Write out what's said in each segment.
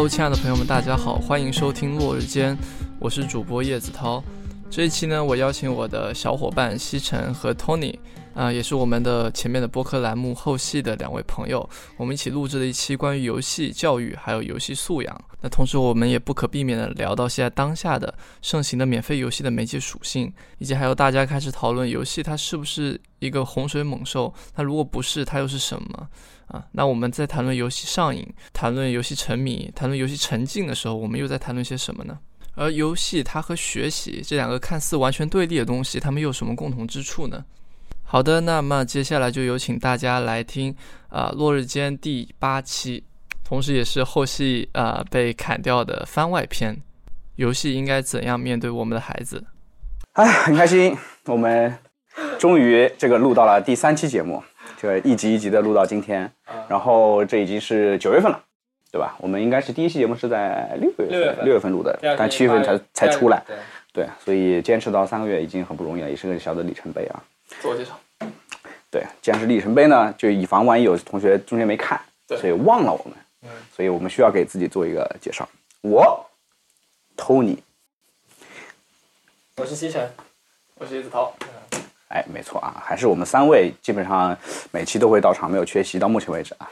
Hello，亲爱的朋友们，大家好，欢迎收听落日间，我是主播叶子涛。这一期呢，我邀请我的小伙伴西城和 Tony，啊，也是我们的前面的播客栏目后戏的两位朋友，我们一起录制了一期关于游戏教育还有游戏素养。那同时，我们也不可避免的聊到现在当下的盛行的免费游戏的媒介属性，以及还有大家开始讨论游戏它是不是一个洪水猛兽？那如果不是，它又是什么？啊，那我们在谈论游戏上瘾、谈论游戏沉迷、谈论游戏沉浸的时候，我们又在谈论些什么呢？而游戏它和学习这两个看似完全对立的东西，它们又有什么共同之处呢？好的，那么接下来就有请大家来听啊《落日间》第八期，同时也是后戏啊被砍掉的番外篇。游戏应该怎样面对我们的孩子？哎，很开心，我们终于这个录到了第三期节目，这个一集一集的录到今天，然后这已经是九月份了。对吧？我们应该是第一期节目是在六月份，六月份录的，但七月份才才出来。对，所以坚持到三个月已经很不容易了，也是个小的里程碑啊。自我介绍。对，既然是里程碑呢，就以防万一有同学中间没看，所以忘了我们，嗯，所以我们需要给自己做一个介绍。我，Tony，我是西城，我是叶子涛。哎，没错啊，还是我们三位基本上每期都会到场，没有缺席，到目前为止啊。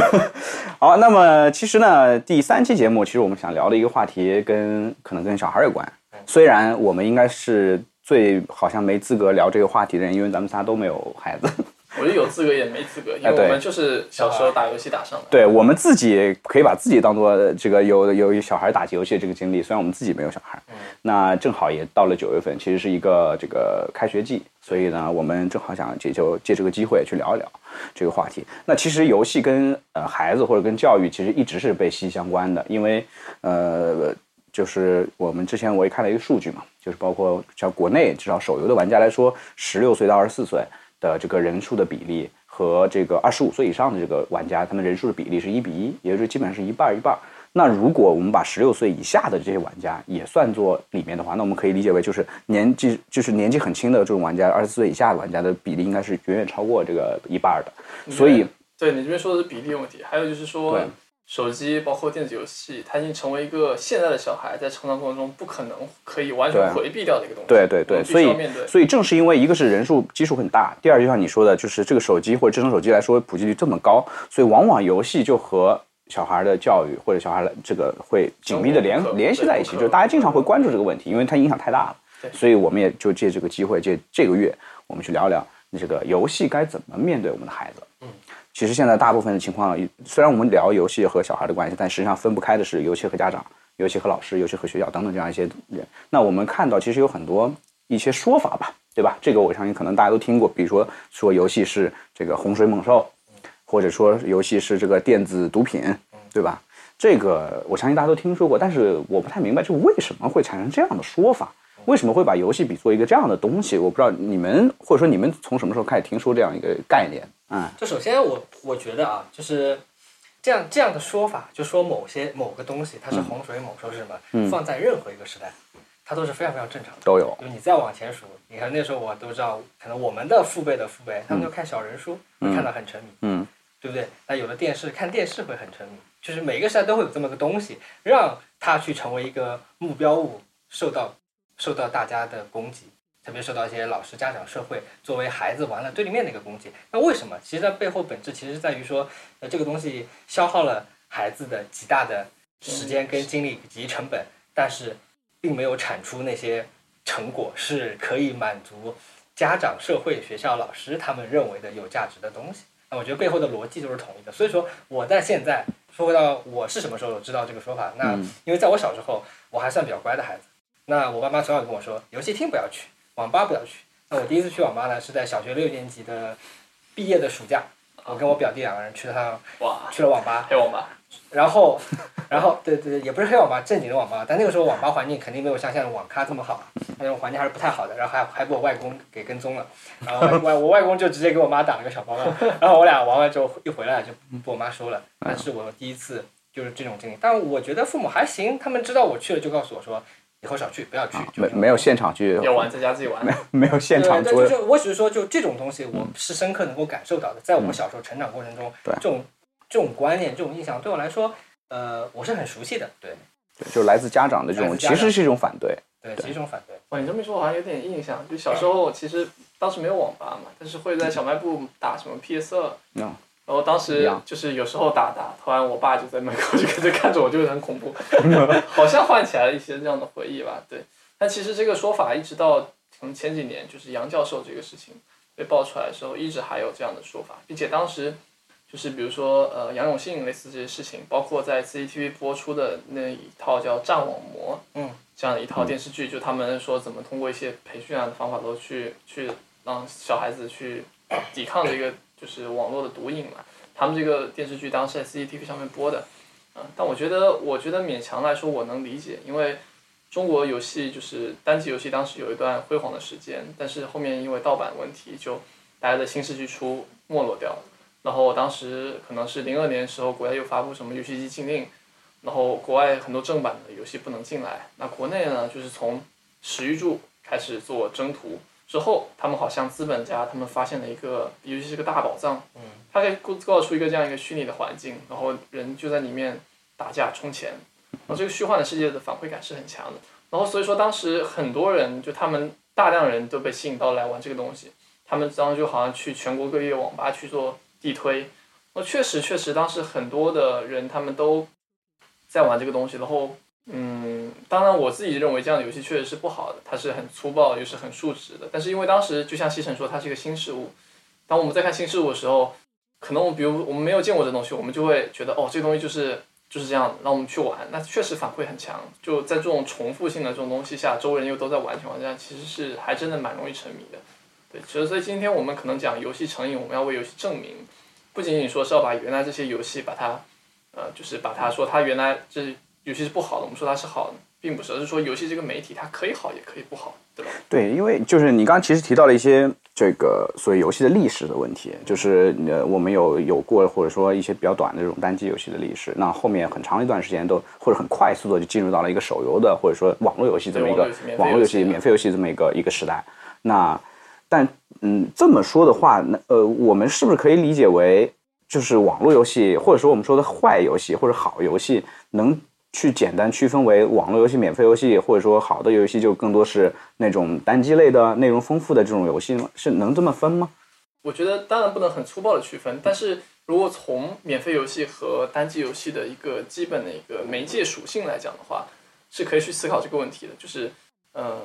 好，那么其实呢，第三期节目其实我们想聊的一个话题，跟可能跟小孩有关。虽然我们应该是最好像没资格聊这个话题的人，因为咱们仨都没有孩子。我觉得有资格也没资格，因为我们就是小时候打游戏打上的。对我们自己可以把自己当做这个有有小孩打游戏的这个经历，虽然我们自己没有小孩。嗯。那正好也到了九月份，其实是一个这个开学季，所以呢，我们正好想借就借这个机会去聊一聊这个话题。那其实游戏跟呃孩子或者跟教育其实一直是被息息相关的，因为呃就是我们之前我也看了一个数据嘛，就是包括像国内至少手游的玩家来说，十六岁到二十四岁。的这个人数的比例和这个二十五岁以上的这个玩家，他们人数的比例是一比一，也就是基本上是一半一半。那如果我们把十六岁以下的这些玩家也算作里面的话，那我们可以理解为就是年纪就是年纪很轻的这种玩家，二十四岁以下的玩家的比例应该是远远超过这个一半的。所以，对你这边说的是比例问题，还有就是说。手机包括电子游戏，它已经成为一个现在的小孩在成长过程中不可能可以完全回避掉的一个东西。对对对，所以所以正是因为一个是人数基数很大，第二就像你说的，就是这个手机或者智能手机来说普及率这么高，所以往往游戏就和小孩的教育或者小孩的这个会紧密的联联系在一起，就是大家经常会关注这个问题，因为它影响太大了。所以我们也就借这个机会，借这个月我们去聊聊这个游戏该怎么面对我们的孩子。其实现在大部分的情况，虽然我们聊游戏和小孩的关系，但实际上分不开的是游戏和家长、游戏和老师、游戏和学校等等这样一些人。那我们看到，其实有很多一些说法吧，对吧？这个我相信可能大家都听过，比如说说游戏是这个洪水猛兽，或者说游戏是这个电子毒品，对吧？这个我相信大家都听说过，但是我不太明白，就为什么会产生这样的说法？为什么会把游戏比作一个这样的东西？我不知道你们或者说你们从什么时候开始听说这样一个概念？嗯，就首先我我觉得啊，就是这样这样的说法，就说某些某个东西它是洪水猛兽是什么？放在任何一个时代，它都是非常非常正常的。都有。就你再往前数，你看那时候我都知道，可能我们的父辈的父辈，他们就看小人书，看得很沉迷，嗯，对不对？那有了电视，看电视会很沉迷，就是每个时代都会有这么个东西，让它去成为一个目标物，受到。受到大家的攻击，特别受到一些老师、家长、社会作为孩子玩了对立面的一个攻击。那为什么？其实它背后本质其实是在于说，呃，这个东西消耗了孩子的极大的时间跟精力以及成本，但是并没有产出那些成果是可以满足家长、社会、学校、老师他们认为的有价值的东西。那我觉得背后的逻辑都是统一的。所以说，我在现在说回到我是什么时候知道这个说法？那因为在我小时候，我还算比较乖的孩子。那我爸妈从小跟我说，游戏厅不要去，网吧不要去。那我第一次去网吧呢，是在小学六年级的毕业的暑假，我跟我表弟两个人去了趟，去了网吧，黑网吧。然后，然后，对对对，也不是黑网吧，正经的网吧。但那个时候网吧环境肯定没有像现在网咖这么好，那种环境还是不太好的。然后还还被我外公给跟踪了，然后外我外公就直接给我妈打了个小报告。然后我俩玩完之后一回来就被我妈收了，那是我第一次就是这种经历。但我觉得父母还行，他们知道我去了就告诉我说。以后少去，不要去。没没有现场去。要玩在家自己玩。没有没有现场做。对，就我只是说，就这种东西，我是深刻能够感受到的。在我们小时候成长过程中，这种这种观念、这种印象，对我来说，呃，我是很熟悉的，对对，就来自家长的这种，其实是一种反对。对，其实一种反对。哇，你这么一说，我好像有点印象。就小时候，其实当时没有网吧嘛，但是会在小卖部打什么 PS 二。嗯。然后当时就是有时候打打，突然我爸就在门口就跟着看着我，就很恐怖，好像唤起来了一些这样的回忆吧。对。但其实这个说法一直到从前几年，就是杨教授这个事情被爆出来的时候，一直还有这样的说法，并且当时就是比如说呃杨永信类似这些事情，包括在 CCTV 播出的那一套叫《战网魔》，嗯，这样的一套电视剧，就他们说怎么通过一些培训啊的方法，都去去让小孩子去抵抗这个就是网络的毒瘾嘛。他们这个电视剧当时在 CCTV 上面播的，嗯、但我觉得我觉得勉强来说我能理解，因为中国游戏就是单机游戏当时有一段辉煌的时间，但是后面因为盗版问题，就大家的新世纪初没落掉了。然后当时可能是零二年时候，国家又发布什么游戏机禁令，然后国外很多正版的游戏不能进来。那国内呢，就是从史玉柱开始做征途之后，他们好像资本家他们发现了一个尤其是个大宝藏，嗯，他可以构造出一个这样一个虚拟的环境，然后人就在里面打架充钱，然后这个虚幻的世界的反馈感是很强的。然后所以说当时很多人就他们大量人都被吸引到来玩这个东西，他们当时就好像去全国各地的网吧去做地推，那确实确实当时很多的人他们都在玩这个东西，然后嗯，当然我自己认为这样的游戏确实是不好的，它是很粗暴又是很数值的，但是因为当时就像西城说，它是一个新事物，当我们在看新事物的时候，可能我们比如我们没有见过这东西，我们就会觉得哦，这东西就是就是这样，让我们去玩，那确实反馈很强。就在这种重复性的这种东西下，周围人又都在玩的情况下，其实是还真的蛮容易沉迷的。对，其实所以今天我们可能讲游戏成瘾，我们要为游戏证明，不仅仅说是要把原来这些游戏把它，呃，就是把它说它原来这游戏是不好的，我们说它是好的，并不是，而是说游戏这个媒体它可以好也可以不好，对吧？对，因为就是你刚刚其实提到了一些这个所谓游戏的历史的问题，就是呃我们有有过或者说一些比较短的这种单机游戏的历史，那后面很长一段时间都或者很快速的就进入到了一个手游的或者说网络游戏这么一个网络游戏免费游戏这么一个一个时代。那但嗯这么说的话，那呃我们是不是可以理解为就是网络游戏或者说我们说的坏游戏或者好游戏能去简单区分为网络游戏、免费游戏，或者说好的游戏就更多是那种单机类的、内容丰富的这种游戏吗？是能这么分吗？我觉得当然不能很粗暴的区分，但是如果从免费游戏和单机游戏的一个基本的一个媒介属性来讲的话，是可以去思考这个问题的。就是，呃，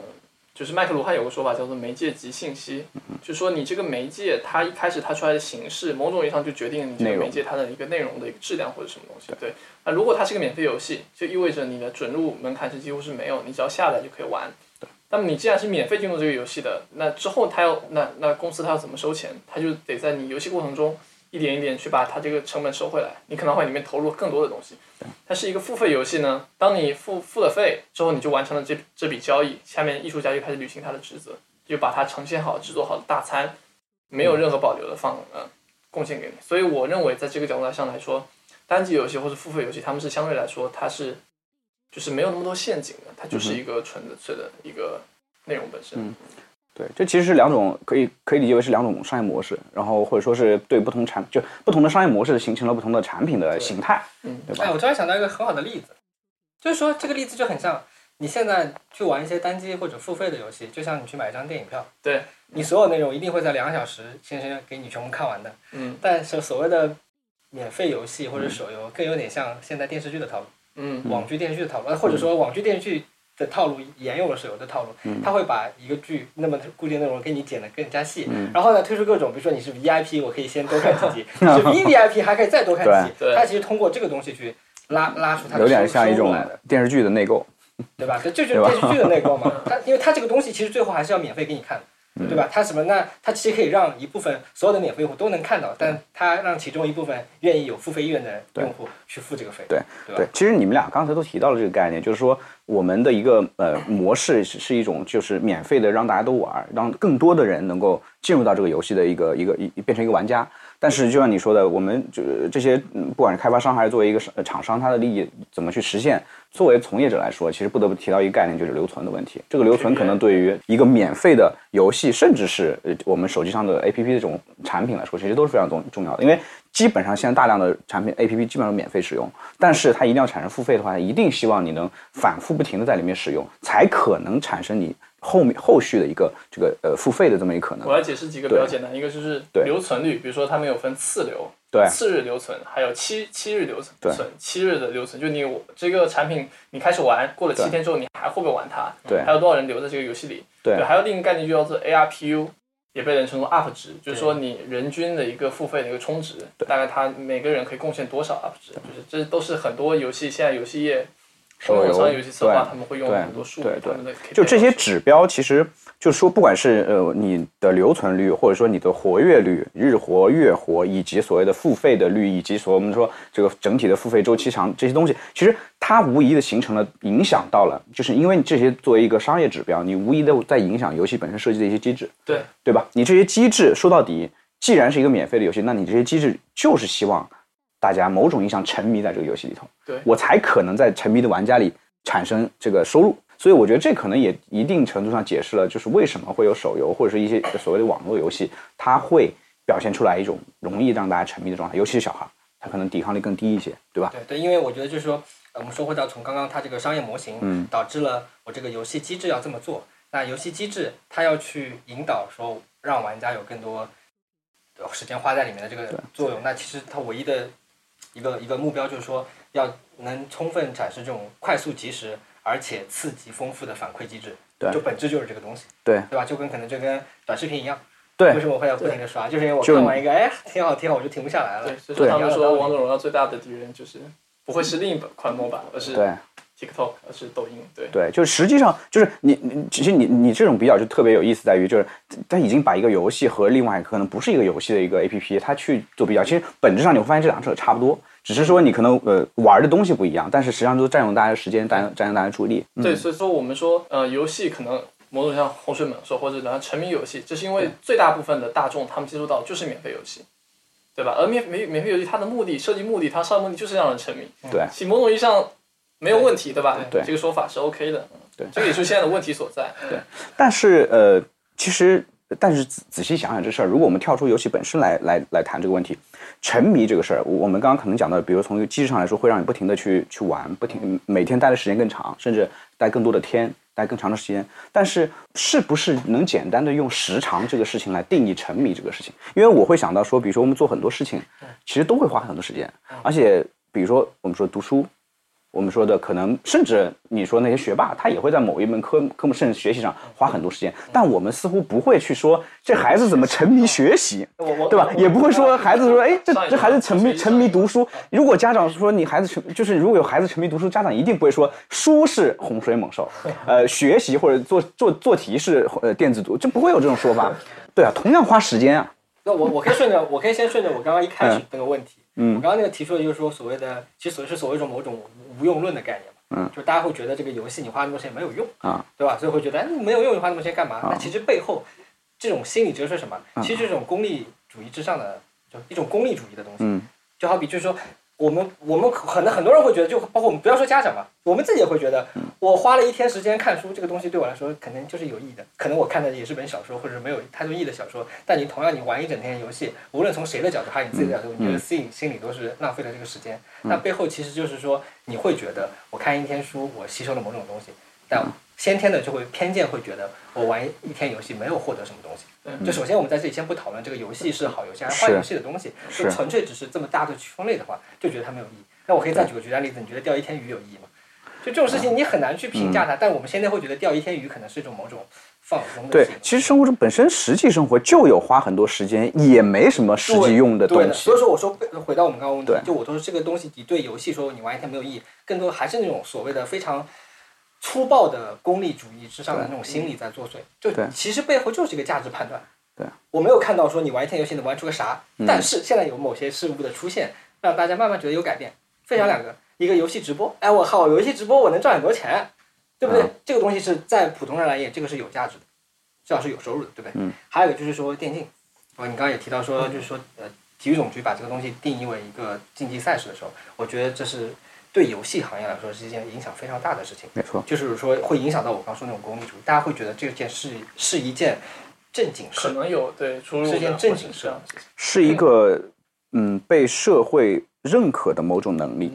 就是麦克卢汉有个说法叫做媒介即信息，就说你这个媒介它一开始它出来的形式，某种意义上就决定你这个媒介它的一个内容的一个质量或者什么东西。对，那如果它是个免费游戏，就意味着你的准入门槛是几乎是没有，你只要下载就可以玩。那么你既然是免费进入这个游戏的，那之后他要那那公司他要怎么收钱？他就得在你游戏过程中一点一点去把它这个成本收回来。你可能会里面投入更多的东西。它是一个付费游戏呢，当你付付了费之后，你就完成了这这笔交易，下面艺术家就开始履行他的职责，就把它呈现好、制作好的大餐，没有任何保留的放呃贡献给你。所以我认为在这个角度上来说，单机游戏或者付费游戏，他们是相对来说它是就是没有那么多陷阱的，它就是一个纯粹的一个内容本身。嗯对，这其实是两种可以可以理解为是两种商业模式，然后或者说是对不同产就不同的商业模式形成了不同的产品的形态，嗯，对吧哎，？我突然想到一个很好的例子，就是说这个例子就很像你现在去玩一些单机或者付费的游戏，就像你去买一张电影票，对，你所有内容一定会在两个小时先生给你全部看完的。嗯但是所谓的免费游戏或者手游，更有点像现在电视剧的套路，嗯网剧电视剧的套路，呃或者说网剧电视剧的套路沿用了手游的套路，他会把一个剧那么固定内容给你剪得更加细，然后呢推出各种，比如说你是 VIP，我可以先多看几集，你是 VVIP 还可以再多看几集，对对它其实通过这个东西去拉拉出它的有点像一种电视剧的内购，对吧？这这就是电视剧的内购嘛，它因为它这个东西其实最后还是要免费给你看对吧？它什么？那它其实可以让一部分所有的免费用户都能看到，但它让其中一部分愿意有付费意愿的用户去付这个费，对对？对，其实你们俩刚才都提到了这个概念，就是说我们的一个呃模式是是一种就是免费的让大家都玩，让更多的人能够进入到这个游戏的一个一个一变成一个玩家。但是就像你说的，我们就是这些不管是开发商还是作为一个厂商，它的利益怎么去实现？作为从业者来说，其实不得不提到一个概念，就是留存的问题。这个留存可能对于一个免费的游戏，甚至是呃我们手机上的 APP 这种产品来说，其实都是非常重重要的。因为基本上现在大量的产品 A P P 基本上免费使用，但是它一定要产生付费的话，一定希望你能反复不停的在里面使用，才可能产生你后面后续的一个这个呃付费的这么一个可能。我。要解释几个比较简单，一个就是留存率，比如说他们有分次留、对。次日留存，还有七七日留存，对。存七日的留存，就你这个产品你开始玩，过了七天之后，你还会不会玩它？对。还有多少人留在这个游戏里？对。还有另一个概念就叫做 ARPU，也被人称作 UP 值，就是说你人均的一个付费的一个充值，大概他每个人可以贡献多少 UP 值，就是这都是很多游戏现在游戏业。手游商业游戏策划他们会用很多数据就这些指标，其实就是说，不管是呃你的留存率，或者说你的活跃率、日活、月活，以及所谓的付费的率，以及所我们说这个整体的付费周期长这些东西，其实它无疑的形成了影响到了，就是因为你这些作为一个商业指标，你无疑的在影响游戏本身设计的一些机制，对对吧？你这些机制说到底，既然是一个免费的游戏，那你这些机制就是希望大家某种意义上沉迷在这个游戏里头，对我才可能在沉迷的玩家里产生这个收入。所以我觉得这可能也一定程度上解释了，就是为什么会有手游或者是一些所谓的网络游戏，它会表现出来一种容易让大家沉迷的状态，尤其是小孩，他可能抵抗力更低一些，对吧？对对，因为我觉得就是说，呃我们说回到从刚刚它这个商业模型，嗯导致了我这个游戏机制要这么做。那游戏机制它要去引导说，让玩家有更多呃时间花在里面的这个作用。那其实它唯一的一个一个目标就是说，要能充分展示这种快速、及时而且刺激丰富的反馈机制。对就本质就是这个东西，对对吧？就跟可能就跟短视频一样。对为什么我会要不停的刷？就是因为我看完一个，哎，挺好挺好，我就停不下来了对，。所以说他们说王者荣耀最大的敌人就是不会是另一款模板，而是对 TikTok，而是抖音。对，对，就是实际上就是你你其实你你这种比较就特别有意思，在于就是它已经把一个游戏和另外可能不是一个游戏的一个 A P P，它去做比较。其实本质上你会发现这两者差不多，只是说你可能呃玩的东西不一样，但是实际上都占用大家的时间，占用占用大家的注意力。嗯对，所以说我们说，呃，游戏可能某种像洪水猛兽或者然后沉迷游戏，这是因为最大部分的大众他们接触到就是免费游戏，对吧？而免免免费游戏它的目的设计目的，它商业目的就是让人沉迷，对其某种意义上没有问题，对吧？对这个说法是 OK 的。嗯对这个也是现在的问题所在。对但是呃，其实但是仔仔细想想这事儿，如果我们跳出游戏本身来来来谈这个问题，沉迷这个事儿，我我们刚刚可能讲到，比如从一个机制上来说，会让你不停的去去玩，不停每天待的时间更长，甚至待更多的天，待更长的时间。但是是不是能简单的用时长这个事情来定义沉迷这个事情？因为我会想到说，比如说我们做很多事情，其实都会花很多时间，而且比如说我们说读书。我们说的可能，甚至你说那些学霸，他也会在某一门科科目甚至学习上花很多时间，但我们似乎不会去说这孩子怎么沉迷学习，对吧？也不会说孩子说，哎，这这孩子沉迷沉迷读书。如果家长说你孩子沉，就是如果有孩子沉迷读书，家长一定不会说书是洪水猛兽，呃，学习或者做做做题是呃电子读，就不会有这种说法。对啊，同样花时间啊。那我我可以顺着，我可以先顺着我刚刚一开始嗯那个问题，嗯我刚刚那个提出的就是说所谓的，其实所谓是所谓一种某种无用论的概念嘛，嗯，就是大家会觉得这个游戏你花那么多时间没有用啊，对吧？所以会觉得哎你没有用，你花那么多时间干嘛？那其实背后这种心理折射什么？嗯其实是这种功利主义之上的，就一种功利主义的东西，嗯就好比就是说。我们我们可能很多人会觉得，就包括我们不要说家长吧，我们自己也会觉得，我花了一天时间看书，这个东西对我来说肯定就是有意义的。可能我看的也是本小说，或者是没有太多意义的小说，但你同样你玩一整天游戏，无论从谁的角度还是你自己的角度，你觉得心里心里都是浪费了这个时间。那背后其实就是说，你会觉得我看一天书，我吸收了某种东西，但先天的就会偏见会觉得我玩一天游戏没有获得什么东西。嗯就首先我们在这里先不讨论这个游戏是好游戏还是坏游戏的东西，就纯粹只是这么大的区分类的话，就觉得它没有意义。那我可以再举个极端例子，你觉得钓一天鱼有意义吗？就这种事情你很难去评价它，但我们现在会觉得钓一天鱼可能是一种某种放松的对其实生活中本身实际生活就有花很多时间，也没什么实际用的对的，东西所以。说我说回到我们刚刚问题，就我说这个东西，你对游戏说你玩一天没有意义，更多还是那种所谓的非常粗暴的功利主义之上的那种心理在作祟。就其实背后就是一个价值判断。对，我没有看到说你玩一天游戏能玩出个啥，嗯但是现在有某些事物的出现，让大家慢慢觉得有改变。分享两个，一个游戏直播，哎，我靠，游戏直播我能赚很多钱，对不对？嗯这个东西是在普通人来言，这个是有价值的，至少是有收入的，对不对？嗯。还有一个就是说电竞，哦，你刚刚也提到说，就是说呃，体育总局把这个东西定义为一个竞技赛事的时候，我觉得这是对游戏行业来说是一件影响非常大的事情。没错，就是说会影响到我刚说那种功利主义，大家会觉得这件事是一件正经事，可能有对出入的，是件正经事或者是一个嗯被社会认可的某种能力。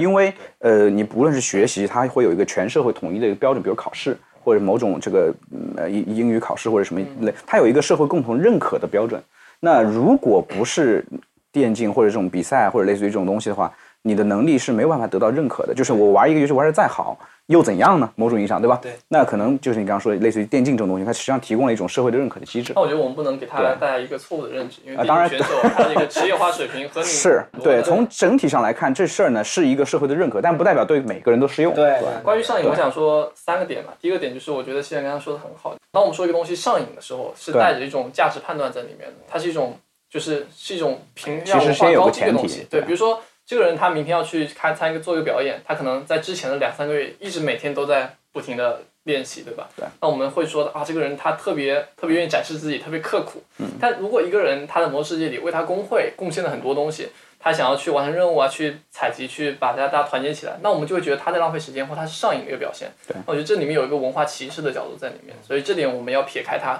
因为呃，你不论是学习，它会有一个全社会统一的一个标准，比如考试或者某种这个嗯呃英英语考试或者什么类，它有一个社会共同认可的标准。那如果不是电竞或者这种比赛或者类似于这种东西的话，你的能力是没有办法得到认可的。就是我玩一个游戏玩的再好，又怎样呢？某种意义上，对吧？对。那可能就是你刚刚说的，类似于电竞这种东西，它实际上提供了一种社会的认可的机制那。我觉得我们不能给他对带来一个错误的认知，因为啊当然选手他的一个职业化水平和你 是对，从整体上来看，这事儿呢是一个社会的认可，但不代表对每个人都适用。对关于上瘾，我想说三个点吧。第一个点就是，我觉得现在刚刚说的很好。当我们说一个东西上瘾的时候，是带着一种价值判断在里面的，它是一种就是是一种评其价文化实先有个高低的东西。前提，对比如说这个人他明天要去开参一个做一个表演，他可能在之前的两三个月一直每天都在不停的练习，对吧？对。那我们会说的啊，这个人他特别特别愿意展示自己，特别刻苦。嗯。但如果一个人他在魔兽世界里为他工会贡献了很多东西，他想要去完成任务啊，去采集，去把大家大家团结起来，那我们就会觉得他在浪费时间，或他是上瘾的一个表现。对那我觉得这里面有一个文化歧视的角度在里面，所以这点我们要撇开它。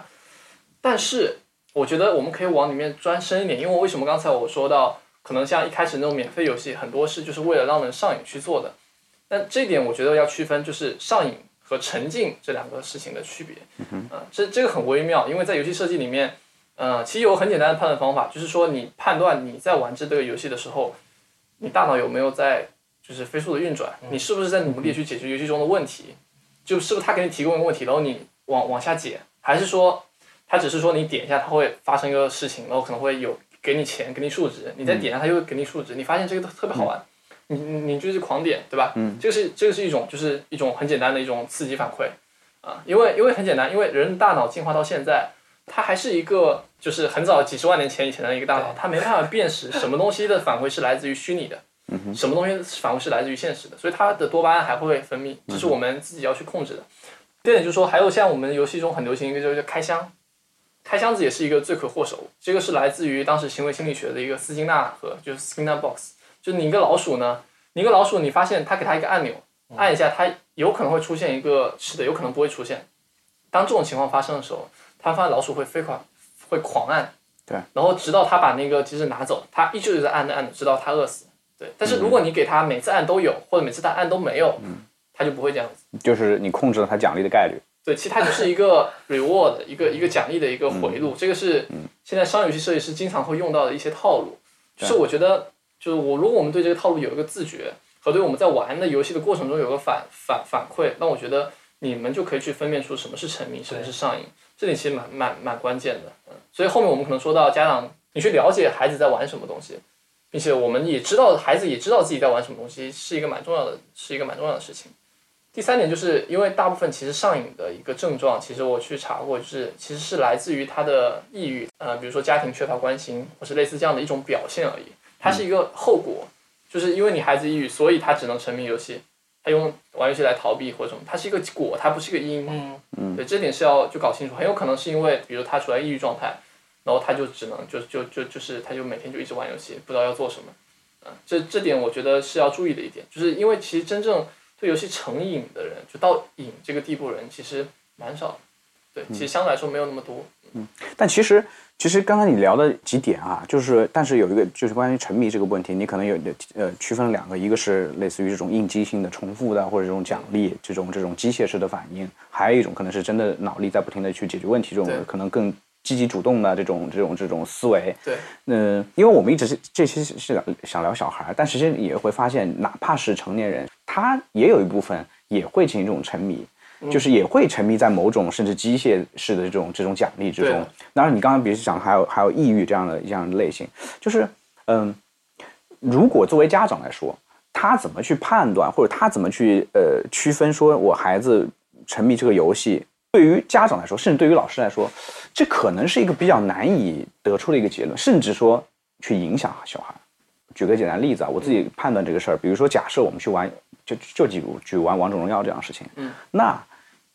但是我觉得我们可以往里面钻深一点，因为为什么刚才我说到，可能像一开始那种免费游戏，很多是就是为了让人上瘾去做的。但这一点我觉得要区分，就是上瘾和沉浸这两个事情的区别。嗯、这这个很微妙，因为在游戏设计里面，呃，其实有很简单的判断方法，就是说你判断你在玩这个游戏的时候，你大脑有没有在就是飞速的运转，你是不是在努力去解决游戏中的问题，就是不是他给你提供一个问题，然后你往往下解，还是说他只是说你点一下，它会发生一个事情，然后可能会有给你钱，给你数值，你再点一下，它又会给你数值，你发现这个特别好玩，你你你就是狂点，对吧？嗯，这个是这个是一种就是一种很简单的一种刺激反馈啊，因为因为很简单，因为人大脑进化到现在，它还是一个就是很早几十万年前以前的一个大脑，它没办法辨识什么东西的反馈是来自于虚拟的。什么东西反馈是来自于现实的，所以它的多巴胺还会分泌，这是我们自己要去控制的。第二点就是说，还有像我们游戏中很流行一个就是开箱，开箱子也是一个罪魁祸首。这个是来自于当时行为心理学的一个斯金纳和就是 Skinner box，就你一个老鼠呢，你一个老鼠，你发现它给它一个按钮，按一下它有可能会出现一个吃的，有可能不会出现。当这种情况发生的时候，他发现老鼠会飞快会狂按，对，然后直到他把那个机制拿走，他依旧是在按着按着，直到他饿死。对，但是如果你给他每次按都有，或者每次他按都没有，他就不会这样子。就是你控制了它奖励的概率。对，其实它就是一个 reward，一个一个奖励的一个回路，这个是现在商业游戏设计师经常会用到的一些套路。就是我觉得，就是我如果我们对这个套路有一个自觉，和对我们在玩的游戏的过程中有个反反反馈，那我觉得你们就可以去分辨出什么是沉迷，什么是上瘾，这里其实蛮蛮蛮关键的。嗯，所以后面我们可能说到家长，你去了解孩子在玩什么东西，并且我们也知道孩子也知道自己在玩什么东西，是一个蛮重要的，是一个蛮重要的事情。第三点就是因为大部分其实上瘾的一个症状，其实我去查过，就是其实是来自于他的抑郁，呃，比如说家庭缺乏关心，或是类似这样的一种表现而已。它是一个后果，就是因为你孩子抑郁，所以他只能沉迷游戏，他用玩游戏来逃避或者什么，它是一个果，它不是一个因。嗯，对，这点是要就搞清楚，很有可能是因为，比如他处在抑郁状态，然后他就只能就就就就是他就每天就一直玩游戏，不知道要做什么。啊、这这点我觉得是要注意的一点，就是因为其实真正对游戏成瘾的人，就到瘾这个地步的人，其实蛮少。对，其实相对来说没有那么多。嗯但其实，其实刚刚你聊的几点啊，就是，但是有一个就是关于沉迷这个问题，你可能有呃区分两个，一个是类似于这种应激性的、重复的，或者这种奖励这种这种机械式的反应，还有一种可能是真的脑力在不停的去解决问题，这种可能更积极主动的这种这种这种思维。对，嗯，因为我们一直是这期是是想聊小孩，但实际上也会发现，哪怕是成年人，他也有一部分也会进行这种沉迷。就是也会沉迷在某种甚至机械式的这种这种奖励之中。当然，你刚刚比如讲还有还有抑郁这样的这样的类型，就是嗯，如果作为家长来说，他怎么去判断或者他怎么去呃区分说我孩子沉迷这个游戏，对于家长来说，甚至对于老师来说，这可能是一个比较难以得出的一个结论，甚至说去影响小孩。举个简单例子啊，我自己判断这个事儿，比如说假设我们去玩，就就举举玩王者荣耀这样的事情，嗯，那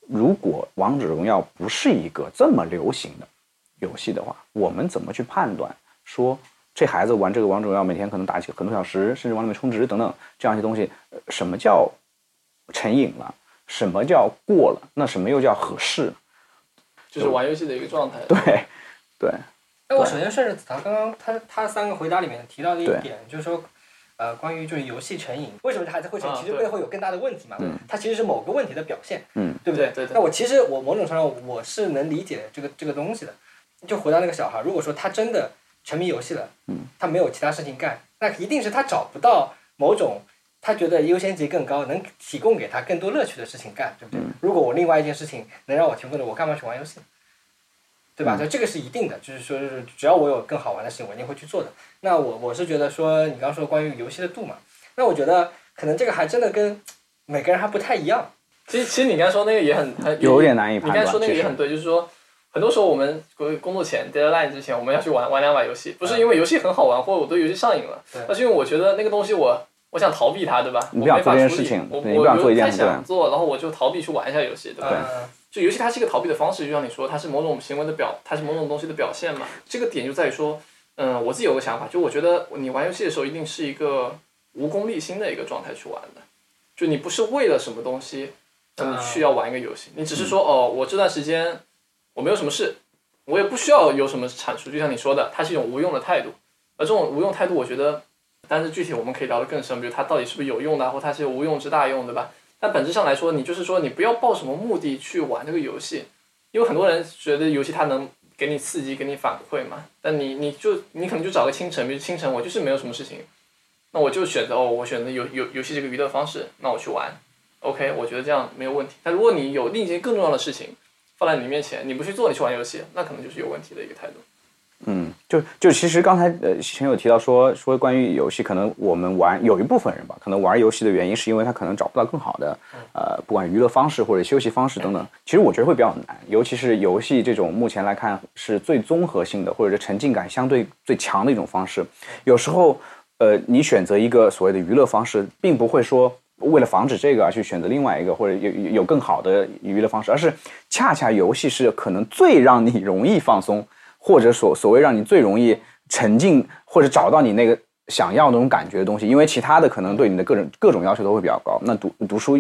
如果王者荣耀不是一个这么流行的游戏的话，我们怎么去判断说这孩子玩这个王者荣耀每天可能打几个很多小时，甚至往里面充值等等这样一些东西，呃什么叫成瘾了？什么叫过了？那什么又叫合适？就是玩游戏的一个状态。对，对，那我首先顺着子韬刚刚他他三个回答里面提到的一对点，就是说，呃，关于就是游戏成瘾，为什么它孩子会成瘾？其实背后有更大的问题嘛，嗯它其实是某个问题的表现，嗯，对不对？对对对那我其实我某种程度上我是能理解这个这个东西的。就回到那个小孩，如果说他真的沉迷游戏了，嗯，他没有其他事情干，那一定是他找不到某种他觉得优先级更高，能提供给他更多乐趣的事情干，对不对？嗯如果我另外一件事情能让我提供的，我干嘛去玩游戏？对吧？嗯就这个是一定的，就是说是只要我有更好玩的事情，我一定会去做的。那我我是觉得说，你刚刚说关于游戏的度嘛，那我觉得可能这个还真的跟每个人还不太一样。其实其实你刚才说那个也很很有点难以你判断。你刚才说那个也很对，就是说，很多时候我们工工作前 deadline 之前，我们要去玩玩两把游戏，不是因为游戏很好玩，或者我对游戏上瘾了，而是因为我觉得那个东西我我想逃避它，对吧？你不想我没法处理做这件事情我你不想做一件太对想做，然后我就逃避去玩一下游戏，对吧？嗯就游戏它是一个逃避的方式，就像你说，它是某种行为的表，它是某种东西的表现嘛。这个点就在于说，嗯、我自己有个想法，就我觉得你玩游戏的时候一定是一个无功利心的一个状态去玩的，就你不是为了什么东西，呃你去要玩一个游戏，你只是说哦，我这段时间我没有什么事，我也不需要有什么产出，就像你说的，它是一种无用的态度，而这种无用态度，我觉得，但是具体我们可以聊得更深，比如它到底是不是有用的啊，或它是无用之大用，对吧？但本质上来说，你就是说你不要抱什么目的去玩这个游戏，因为很多人觉得游戏它能给你刺激、给你反馈嘛。但你你就你可能就找个清晨，比如清晨我就是没有什么事情，那我就选择哦，我选择游游游戏这个娱乐方式，那我去玩，OK，我觉得这样没有问题。但如果你有另一件更重要的事情放在你面前，你不去做，你去玩游戏，那可能就是有问题的一个态度。嗯，就就其实刚才呃，前有提到说说关于游戏，可能我们玩有一部分人吧，可能玩游戏的原因是因为他可能找不到更好的呃，不管娱乐方式或者休息方式等等。其实我觉得会比较难，尤其是游戏这种目前来看是最综合性的，或者是沉浸感相对最强的一种方式。有时候呃，你选择一个所谓的娱乐方式，并不会说。为了防止这个而去选择另外一个，或者有有更好的娱乐方式，而是恰恰游戏是可能最让你容易放松，或者所所谓让你最容易沉浸或者找到你那个想要那种感觉的东西，因为其他的可能对你的各种各种要求都会比较高。那读读书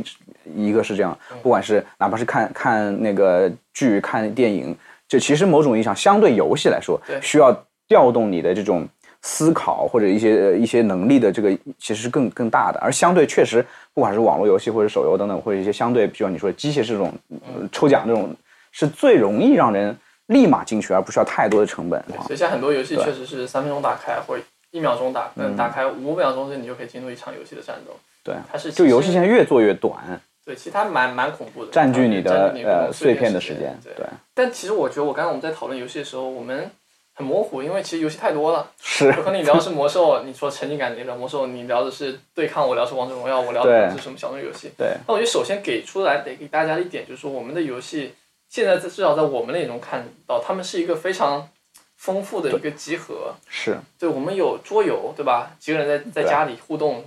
一个是这样，不管是哪怕是看看那个剧、看电影，就其实某种意义上相对游戏来说，需要调动你的这种思考或者一些呃一些能力的这个其实是更更大的，而相对确实不管是网络游戏或者手游等等，或者一些相对，比如你说机械这种、呃抽奖这种，是最容易让人立马进去，而不需要太多的成本。对，所以现在很多游戏确实是三分钟打开，或者一秒钟打，嗯嗯，打开五秒钟之内你就可以进入一场游戏的战斗。对，它是就游戏现在越做越短，对，其实它蛮蛮恐怖的，占据你的占据你呃碎片的时时间。对，对，但其实我觉得，我刚刚我们在讨论游戏的时候，我们很模糊，因为其实游戏太多了。是有可能你聊的是魔兽，你说沉浸感，你聊魔兽，你聊的是对抗，我聊的是王者荣耀，我聊的是什么小众游戏。对，那我觉得首先给出来得给大家的一点就是说，我们的游戏现在至少在我们眼中看到，他们是一个非常丰富的一个集合。是，对，我们有桌游，对吧？几个人在在家里互动，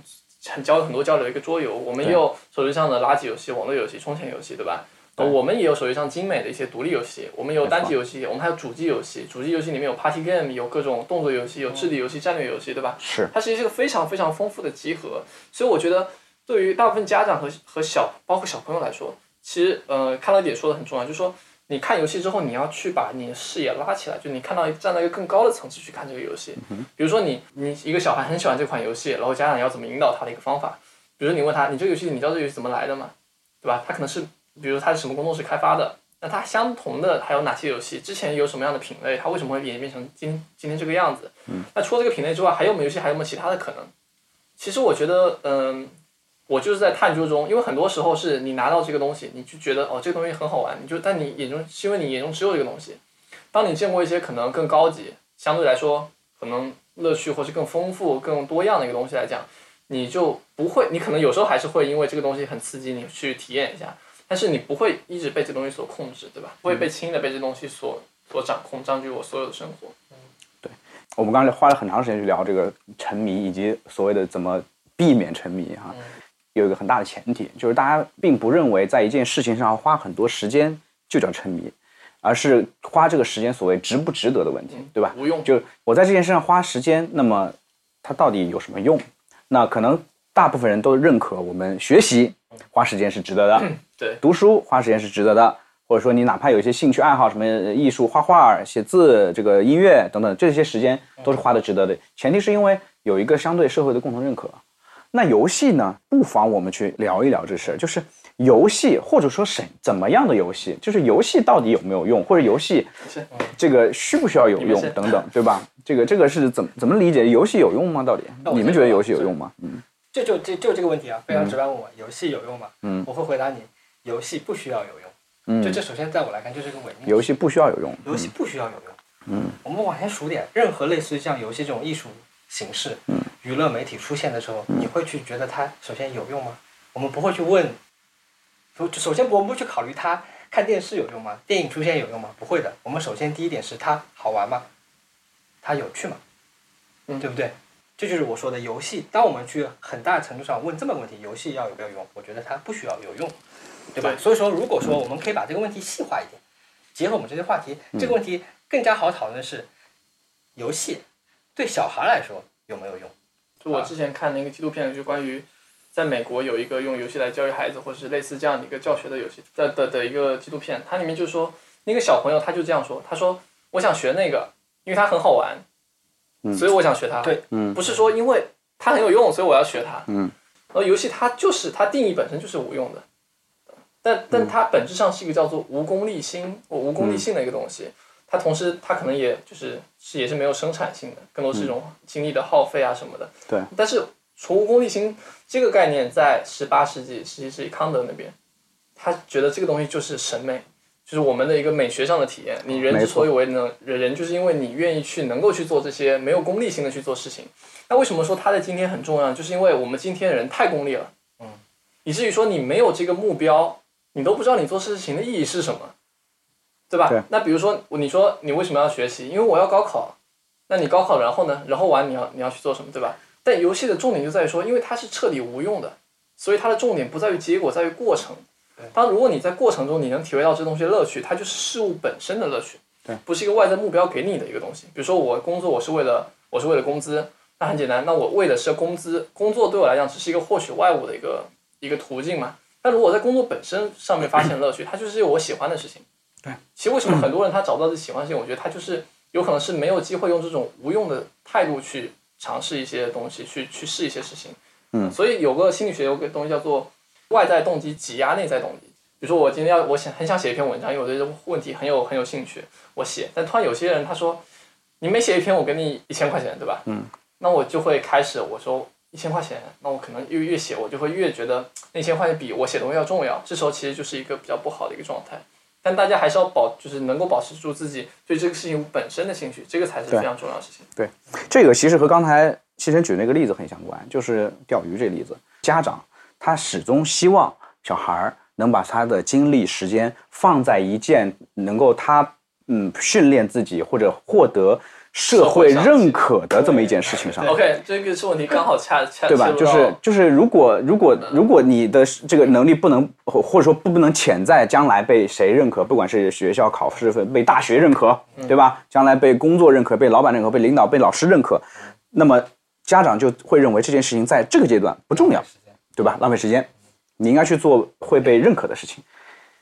很交很多交流的一个桌游。我们也有手机上的垃圾游戏、网络游戏、充钱游戏，对吧？我们也有手机上精美的一些独立游戏，我们有单机游戏，我们还有主机游戏。主机游戏里面有 Party Game，有各种动作游戏，有智力游戏、战略游戏，对吧？是，它是一个非常非常丰富的集合，所以我觉得对于大部分家长和和小包括小朋友来说，其实呃看到一点说的很重要，就是说你看游戏之后，你要去把你的视野拉起来，就你看到站在一个更高的层次去看这个游戏。比如说你你一个小孩很喜欢这款游戏，然后家长要怎么引导他的一个方法，比如说你问他，你这个游戏你知道这个游戏怎么来的吗？对吧？他可能是比如他是什么工作室开发的。那它相同的还有哪些游戏？之前有什么样的品类？它为什么会演变成今今天这个样子？那除了这个品类之外，还有没有游戏？还有没有其他的可能？其实我觉得，嗯，我就是在探究中，因为很多时候是你拿到这个东西，你就觉得哦，这个东西很好玩，你就但你眼中是因为你眼中只有这个东西。当你见过一些可能更高级、相对来说可能乐趣或是更丰富、更多样的一个东西来讲，你就不会，你可能有时候还是会因为这个东西很刺激你去体验一下，但是你不会一直被这东西所控制，对吧？不会被轻易的被这东西所所掌控，占据我所有的生活。对我们刚才花了很长时间去聊这个沉迷以及所谓的怎么避免沉迷哈，有一个很大的前提，就是大家并不认为在一件事情上花很多时间就叫沉迷，而是花这个时间所谓值不值得的问题，对吧？无用，就我在这件事上花时间，那么它到底有什么用？那可能大部分人都认可我们学习花时间是值得的，对，读书花时间是值得的，或者说你哪怕有一些兴趣爱好，什么艺术、画画、写字、这个音乐等等，这些时间都是花的值得的。前提是因为有一个相对社会的共同认可。那游戏呢？不妨我们去聊一聊这事儿，就是游戏或者说什怎么样的游戏，就是游戏到底有没有用，或者游戏这个需不需要有用等等，对吧？这个这个是怎么怎么理解？游戏有用吗？到底你们觉得游戏有用吗？嗯，就就这就这个问题啊，非常直白问我，游戏有用吗？嗯，我会回答你，游戏不需要有用。嗯，就这首先在我来看就是个伪命题。游戏不需要有用，游戏不需要有用。嗯，我们往前数点，任何类似于像游戏这种艺术形式，嗯，娱乐媒体出现的时候，你会去觉得它首先有用吗？我们不会去问，首首先我们不会去考虑它看电视有用吗？电影出现有用吗？不会的。我们首先第一点是它好玩吗？它有趣吗？嗯对不对？这就是我说的游戏。当我们去很大程度上问这么个问题，游戏要有没有用？我觉得它不需要有用，对吧？对所以说，如果说我们可以把这个问题细化一点，结合我们这些话题，这个问题更加好讨论的是，游戏对小孩来说有没有用？就我之前看那个纪录片，就关于在美国有一个用游戏来教育孩子，或者是类似这样的一个教学的游戏的的的一个纪录片，它里面就说那个小朋友他就这样说，他说我想学那个，因为它很好玩，嗯所以我想学它。对，嗯不是说因为它很有用，所以我要学它。嗯，而游戏它就是它定义本身就是无用的，但但它本质上是一个叫做无功利心或无功利性的一个东西。它同时它可能也就是是也是没有生产性的，更多是一种精力的耗费啊什么的。对，但是除无功利心这个概念在十八世纪，十七世纪康德那边，他觉得这个东西就是审美，就是我们的一个美学上的体验。你人之所以为能人，人就是因为你愿意去能够去做这些没有功利性的去做事情。那为什么说它在今天很重要？就是因为我们今天人太功利了，嗯，以至于说你没有这个目标，你都不知道你做事情的意义是什么，对吧？对那比如说你说你为什么要学习？因为我要高考。那你高考然后呢？然后完你要你要去做什么，对吧？但游戏的重点就在于说，因为它是彻底无用的，所以它的重点不在于结果，在于过程。当如果你在过程中你能体会到这东西的乐趣，它就是事物本身的乐趣，对，不是一个外在目标给你的一个东西。比如说我工作，我是为了我是为了工资，那很简单，那我为的是工资，工作对我来讲只是一个获取外物的一个一个途径嘛。但如果在工作本身上面发现乐趣，它就是我喜欢的事情。对，其实为什么很多人他找不到自己喜欢的事情，我觉得他就是有可能是没有机会用这种无用的态度去尝试一些东西，去去试一些事情。嗯所以有个心理学有个东西叫做外在动机挤压内在动机。比如说我今天要我想很想写一篇文章，因为我对这个问题很有很有兴趣，我写。但突然有些人他说，你每写一篇我给你一千块钱，对吧？嗯。那我就会开始我说一千块钱，那我可能越越写我就会越觉得那千块钱比我写东西要重要。这时候其实就是一个比较不好的一个状态。但大家还是要保，就是能够保持住自己对这个事情本身的兴趣，这个才是非常重要的事情。对这个其实和刚才西晨举那个例子很相关，就是钓鱼这个例子。家长他始终希望小孩儿能把他的精力、时间放在一件能够他嗯训练自己或者获得社会认可的这么一件事情上。OK，这个是问题，刚好恰恰对吧？就是就是，如果如果如果你的这个能力不能或或者说不不能潜在将来被谁认可，不管是学校考试分被大学认可，对吧？将来被工作认可、被老板认可、被领导、被老师认可，那么家长就会认为这件事情在这个阶段不重要，对吧？浪费时间，你应该去做会被认可的事情，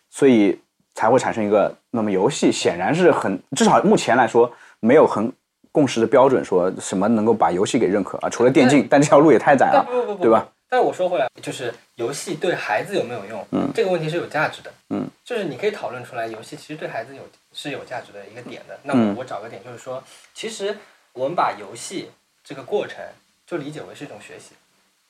所以才会产生一个。那么游戏显然是很，至少目前来说没有很共识的标准，说什么能够把游戏给认可啊？除了电竞，但这条路也太窄了，不不不不，对吧？但是我说回来，就是游戏对孩子有没有用？嗯这个问题是有价值的。嗯，就是你可以讨论出来，游戏其实对孩子有是有价值的一个点的。那么我我找个点，就是说，其实我们把游戏这个过程就理解为是一种学习。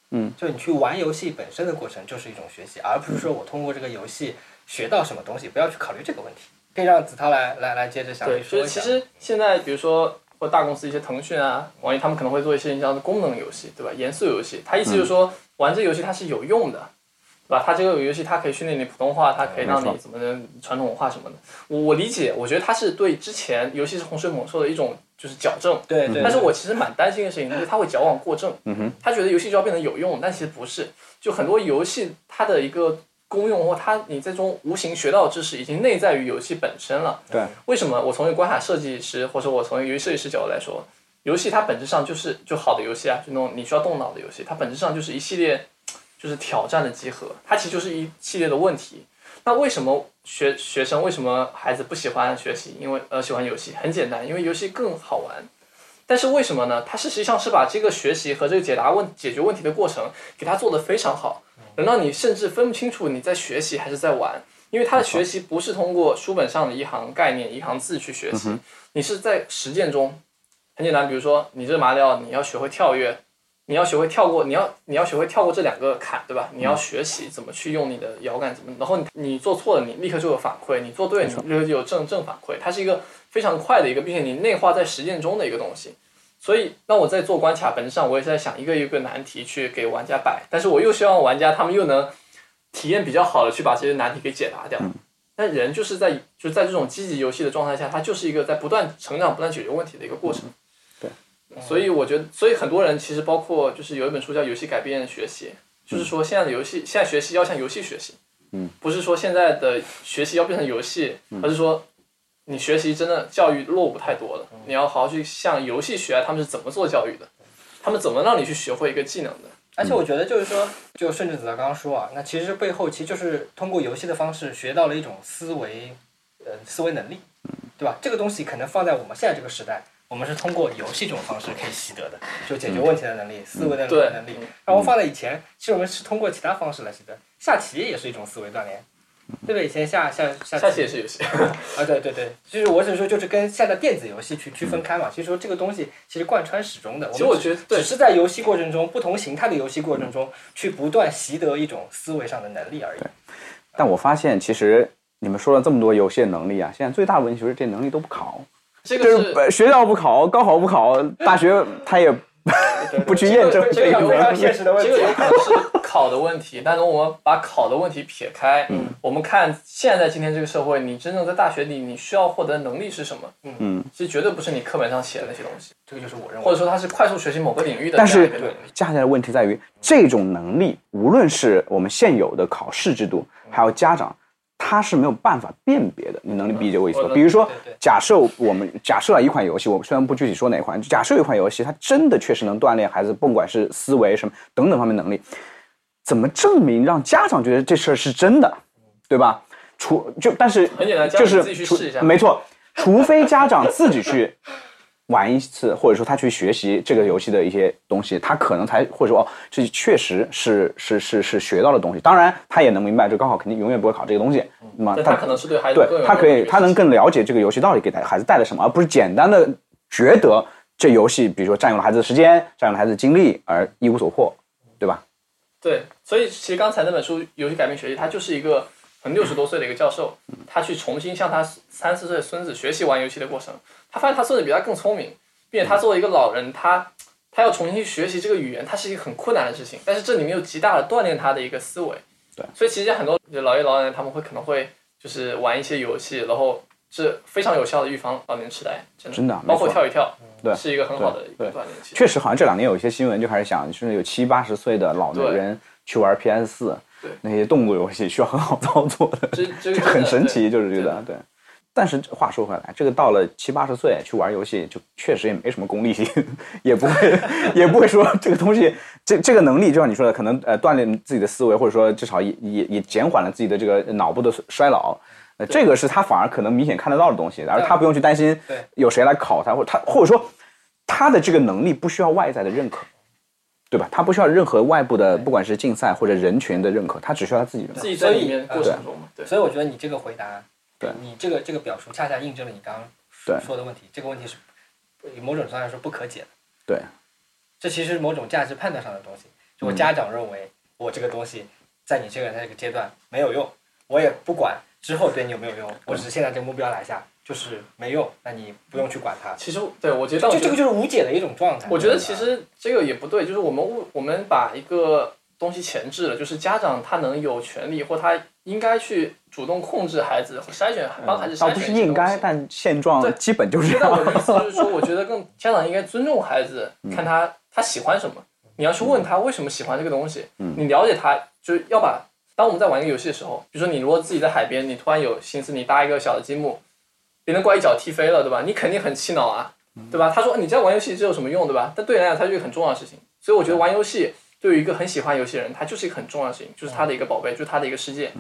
嗯，就你去玩游戏本身的过程就是一种学习，而不是说我通过这个游戏学到什么东西，不要去考虑这个问题。可以让子涛来来来接着详对，细说一下。就是其实现在比如说或大公司一些腾讯啊、网易，他们可能会做一些叫做功能游戏，对吧？严肃游戏，它意思就是说、玩这个游戏它是有用的，对吧？它这个游戏它可以训练你普通话，它可以让你怎么的传统文化什么的。我我理解，我觉得它是对之前游戏是洪水猛兽的一种就是矫正。对对，但是我其实蛮担心的事情就是它会矫枉过正，嗯哼，他觉得游戏就要变得有用，但其实不是。就很多游戏它的一个功用或它你这种无形学到的知识已经内在于游戏本身了。对，为什么我从一个关卡设计师，或者我从一个游戏设计师角度来说，游戏它本质上就是就好的游戏啊，就那种你需要动脑的游戏，它本质上就是一系列就是挑战的集合，它其实就是一系列的问题。那为什么学学生为什么孩子不喜欢学习，因为呃喜欢游戏，很简单，因为游戏更好玩。但是为什么呢？它事实际上是把这个学习和这个解答问解决问题的过程给他做得非常好，能让你甚至分不清楚你在学习还是在玩。因为他的学习不是通过书本上的一行概念、一行字去学习，你是在实践中。很简单，比如说你这个马里奥，你要学会跳跃，你要学会跳过，你要你要学会跳过这两个坎，对吧？你要学习怎么去用你的摇杆，怎么，然后你你做错了，你立刻就有反馈；你做对，你就有正正反馈。它是一个非常快的一个，并且你内化在实践中的一个东西。所以，那我在做关卡，本质上我也是在想一个一个难题去给玩家摆，但是我又希望玩家他们又能体验比较好的去把这些难题给解答掉。但人就是在就在这种积极游戏的状态下，他就是一个在不断成长、不断解决问题的一个过程。对，所以我觉得，所以很多人其实包括就是有一本书叫《游戏改变学习》，就是说现在的游戏，现在学习要向游戏学习。嗯，不是说现在的学习要变成游戏，而是说你学习真的教育落伍太多了，你要好好去向游戏学，他们是怎么做教育的，他们怎么让你去学会一个技能的。而且我觉得就是说，就顺着子刚刚说啊，那其实背后其实就是通过游戏的方式学到了一种思维，呃，思维能力，对吧？这个东西可能放在我们现在这个时代，我们是通过游戏这种方式可以习得的，就解决问题的能力、思维的能力。然后放在以前，其实我们是通过其他方式来习得，下棋也是一种思维锻炼，对不对？以前下下下下棋也是游戏，啊，对对对，就是我只是说，就是跟现在电子游戏去区分开嘛。其实说这个东西其实贯穿始终的。其实我觉得对只是在游戏过程中，不同形态的游戏过程中，去不断习得一种思维上的能力而已。但我发现，其实你们说了这么多游戏的能力啊，现在最大的问题就是这能力都不考，这个就是呃学校不考，高考不考，大学他也不去验证这个这个有非常。现实的问题这个。有可能是考的问题，但是我们把考的问题撇开，嗯我们看现在今天这个社会，你真正在大学里你需要获得能力是什么？嗯，其实绝对不是你课本上写的那些东西，这个就是我认为或者说它是快速学习某个领域的但是。恰恰的问题在于，这种能力无论是我们现有的考试制度，还有家长，他是没有办法辨别的。你能理解我意思？比如说假设我们假设啊一款游戏，我虽然不具体说哪款，假设有一款游戏，它真的确实能锻炼孩子，不管是思维什么等等方面能力，怎么证明让家长觉得这事儿是真的，对吧？除就但是很简单就是自己去试一下没错，除非家长自己去玩一次，或者说他去学习这个游戏的一些东西，他可能才或者说哦，这确实是是是是学到的东西。当然，他也能明白，这高考肯定永远不会考这个东西。那么但他可能是对孩子对他可以，他能更了解这个游戏到底给孩子带来什么，而不是简单的觉得这游戏比如说占用了孩子的时间，占用了孩子的精力而一无所获，对吧？对，所以其实刚才那本书《游戏改变学习》，它就是一个很六十多岁的一个教授，他去重新向他三四岁的孙子学习玩游戏的过程，他发现他孙子比他更聪明，并且他作为一个老人，他他要重新去学习这个语言，它是一个很困难的事情，但是这里面又极大的锻炼他的一个思维。对，所以其实很多就老爷老奶奶他们会可能会就是玩一些游戏，然后是非常有效的预防老年痴呆，真的，真的包括跳一跳，对是一个很好的一个锻炼。确实，好像这两年有一些新闻就开始想，甚至有七八十岁的老年人去玩 PS 四对，那些动作游戏需要很好操作的，这这个 很神奇，就是这对个对。但是话说回来，这个到了七八十岁去玩游戏，就确实也没什么功利性，也不会 也不会说这个东西，这这个能力，就像你说的，可能呃锻炼自己的思维，或者说至少也也也减缓了自己的这个脑部的衰老。呃，这个是他反而可能明显看得到的东西，而他不用去担心有谁来考他，或者他或者说他的这个能力不需要外在的认可，对吧？他不需要任何外部的，不管是竞赛或者人群的认可，他只需要他自己自。己在里面过程中嘛，对。所以我觉得你这个回答，对你这个这个表述恰恰印证了你刚刚说的问题。这个问题是某种程度上来说不可解的。对，这其实是某种价值判断上的东西。就我嗯家长认为我这个东西在你这个这个阶段没有用，我也不管之后对你有没有用，我只是现在这个目标拿下就是没用，那你不用去管它。其实对我觉得，就这个就是无解的一种状态。我觉得其实这个也不对，就是我们误我们把一个东西前置了，就是家长他能有权利或他应该去主动控制孩子筛选，帮孩子筛选倒不是应该，但现状对基本就是这样我样。的意思就是说，我觉得更家长应该尊重孩子，嗯看他他喜欢什么，你要去问他为什么喜欢这个东西，你了解他，就是要把。当我们在玩一个游戏的时候，比如说你如果自己在海边，你突然有心思，你搭一个小的积木，别人过来一脚踢飞了，对吧？你肯定很气恼啊，对吧？他说你这样玩游戏这有什么用，对吧？但对人来讲，它是一个很重要的事情。所以我觉得玩游戏对于一个很喜欢游戏的人，他就是一个很重要的事情，就是他的一个宝贝，就是他的一个世界。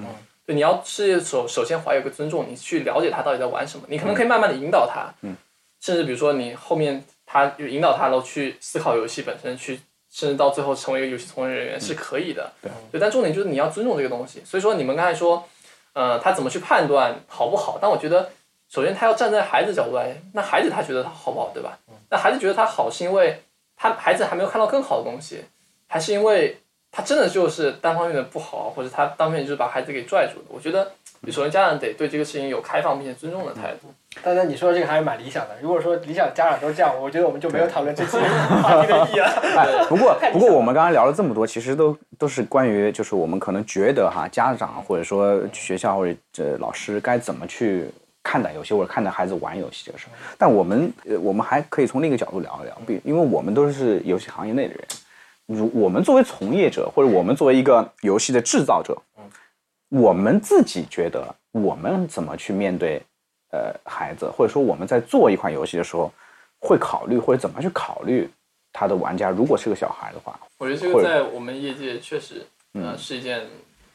对，你要是首首先怀有一个尊重，你去了解他到底在玩什么，你可能可以慢慢的引导他，嗯，甚至比如说你后面他就引导他，然后去思考游戏本身，去甚至到最后成为一个游戏从业人员是可以的，对对，但重点就是你要尊重这个东西。所以说你们刚才说，呃，他怎么去判断好不好？但我觉得，首先他要站在孩子角度来，那孩子他觉得他好不好，对吧？那孩子觉得他好是因为他孩子还没有看到更好的东西，还是因为他真的就是单方面的不好，或者他当面就是把孩子给拽住的？我觉得，首先家长得对这个事情有开放并且尊重的态度。大家你说这个还是蛮理想的。如果说理想家长都是这样，我觉得我们就没有讨论这期话题的意义了。哎，不过不过我们刚才聊了这么多，其实都都是关于就是我们可能觉得哈，家长或者说学校或者这老师该怎么去看待游戏或者看待孩子玩游戏这个事儿。但我们呃我们还可以从另一个角度聊一聊，比因为我们都是游戏行业内的人，如我们作为从业者或者我们作为一个游戏的制造者，我们自己觉得我们怎么去面对呃孩子，或者说我们在做一款游戏的时候，会考虑或者怎么去考虑他的玩家，如果是个小孩的话，我觉得这个在我们业界确实，嗯，是一件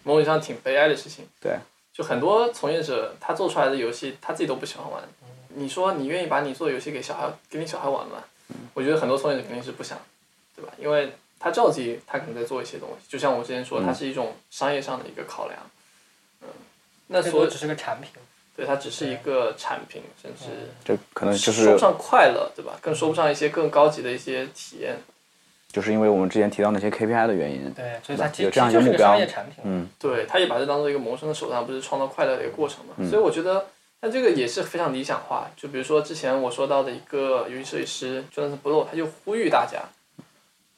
某种意义上挺悲哀的事情。对，就很多从业者他做出来的游戏，他自己都不喜欢玩。你说你愿意把你做的游戏给小孩，给你小孩玩吗？我觉得很多从业者肯定是不想，对吧？因为他着急，他可能在做一些东西。就像我之前说，它是一种商业上的一个考量。嗯，那所以最多只是个产品。对它只是一个产品，甚至这可能就是说不上快乐，对吧？更说不上一些更高级的一些体验。就是因为我们之前提到那些 KPI 的原因，对，所以它其有实其实就是个这样一个目标商业产品。嗯，对，他也把这当做一个谋生的手段，不是创造快乐的一个过程嘛。嗯所以我觉得，但这个也是非常理想化。就比如说之前我说到的一个游戏设计师 Jonathan Blow，他就呼吁大家，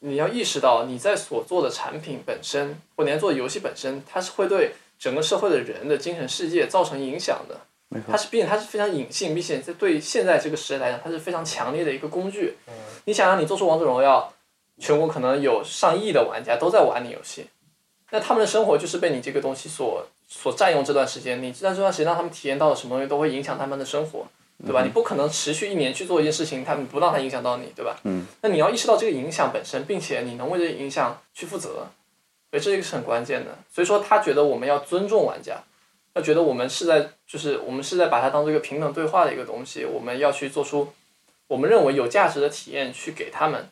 你要意识到你在所做的产品本身，或你在做的游戏本身，它是会对整个社会的人的精神世界造成影响的。它是，并且它是非常隐性，并且在对现在这个时代来讲，它是非常强烈的一个工具。你想让你做出王者荣耀，全国可能有上亿的玩家都在玩你游戏，那他们的生活就是被你这个东西所所占用这段时间，你在这段时间让他们体验到了什么东西，都会影响他们的生活，对吧？你不可能持续一年去做一件事情，他们不让它影响到你，对吧？嗯。那你要意识到这个影响本身，并且你能为这个影响去负责，所以这个是很关键的。所以说，他觉得我们要尊重玩家，要觉得我们是在就是我们是在把它当做一个平等对话的一个东西，我们要去做出我们认为有价值的体验去给他们。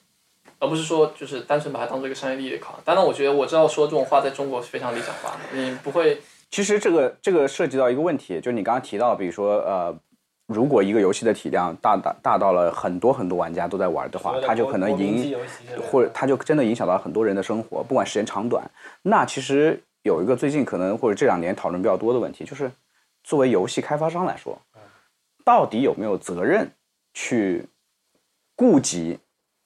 而不是说就是单纯把它当做一个商业利益的考量。当然，我觉得我知道说这种话在中国是非常理想化的，你不会其实这个这个涉及到一个问题，就是你刚刚提到，比如说呃，如果一个游戏的体量大大大到了很多很多玩家都在玩的话，它就可能影，或者它就真的影响到很多人的生活，不管时间长短。那其实有一个最近可能或者这两年讨论比较多的问题，就是作为游戏开发商来说，到底有没有责任去顾及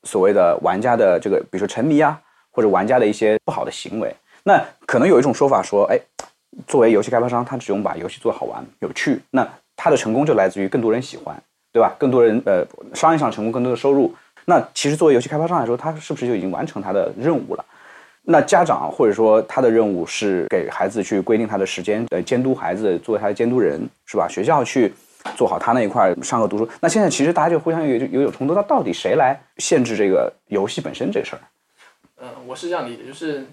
所谓的玩家的这个，比如说沉迷啊，或者玩家的一些不好的行为？那可能有一种说法说，哎，作为游戏开发商，他只用把游戏做好玩、有趣，那他的成功就来自于更多人喜欢，对吧？更多人呃，商业上成功，更多的收入。那其实作为游戏开发商来说，他是不是就已经完成他的任务了？那家长或者说他的任务是给孩子去规定他的时间，呃，监督孩子，作为他的监督人，是吧？学校去做好他那一块上课读书。那现在其实大家就互相有有有冲突，那到底谁来限制这个游戏本身这个事儿？嗯，我是这样理解，就是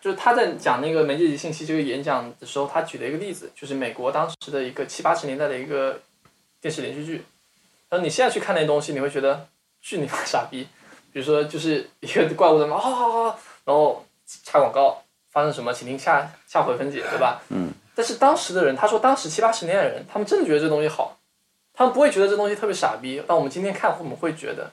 就是他在讲那个媒介及信息这个演讲的时候，他举了一个例子，就是美国当时的一个七八十年代的一个电视连续剧。然后你现在去看那东西，你会觉得巨你妈傻逼。比如说，就是一个怪物在那啊啊啊，然后插广告，发生什么，请听下下回分解，对吧？嗯。但是当时的人，他说当时七八十年代的人，他们真的觉得这东西好，他们不会觉得这东西特别傻逼。但我们今天看，我们会觉得，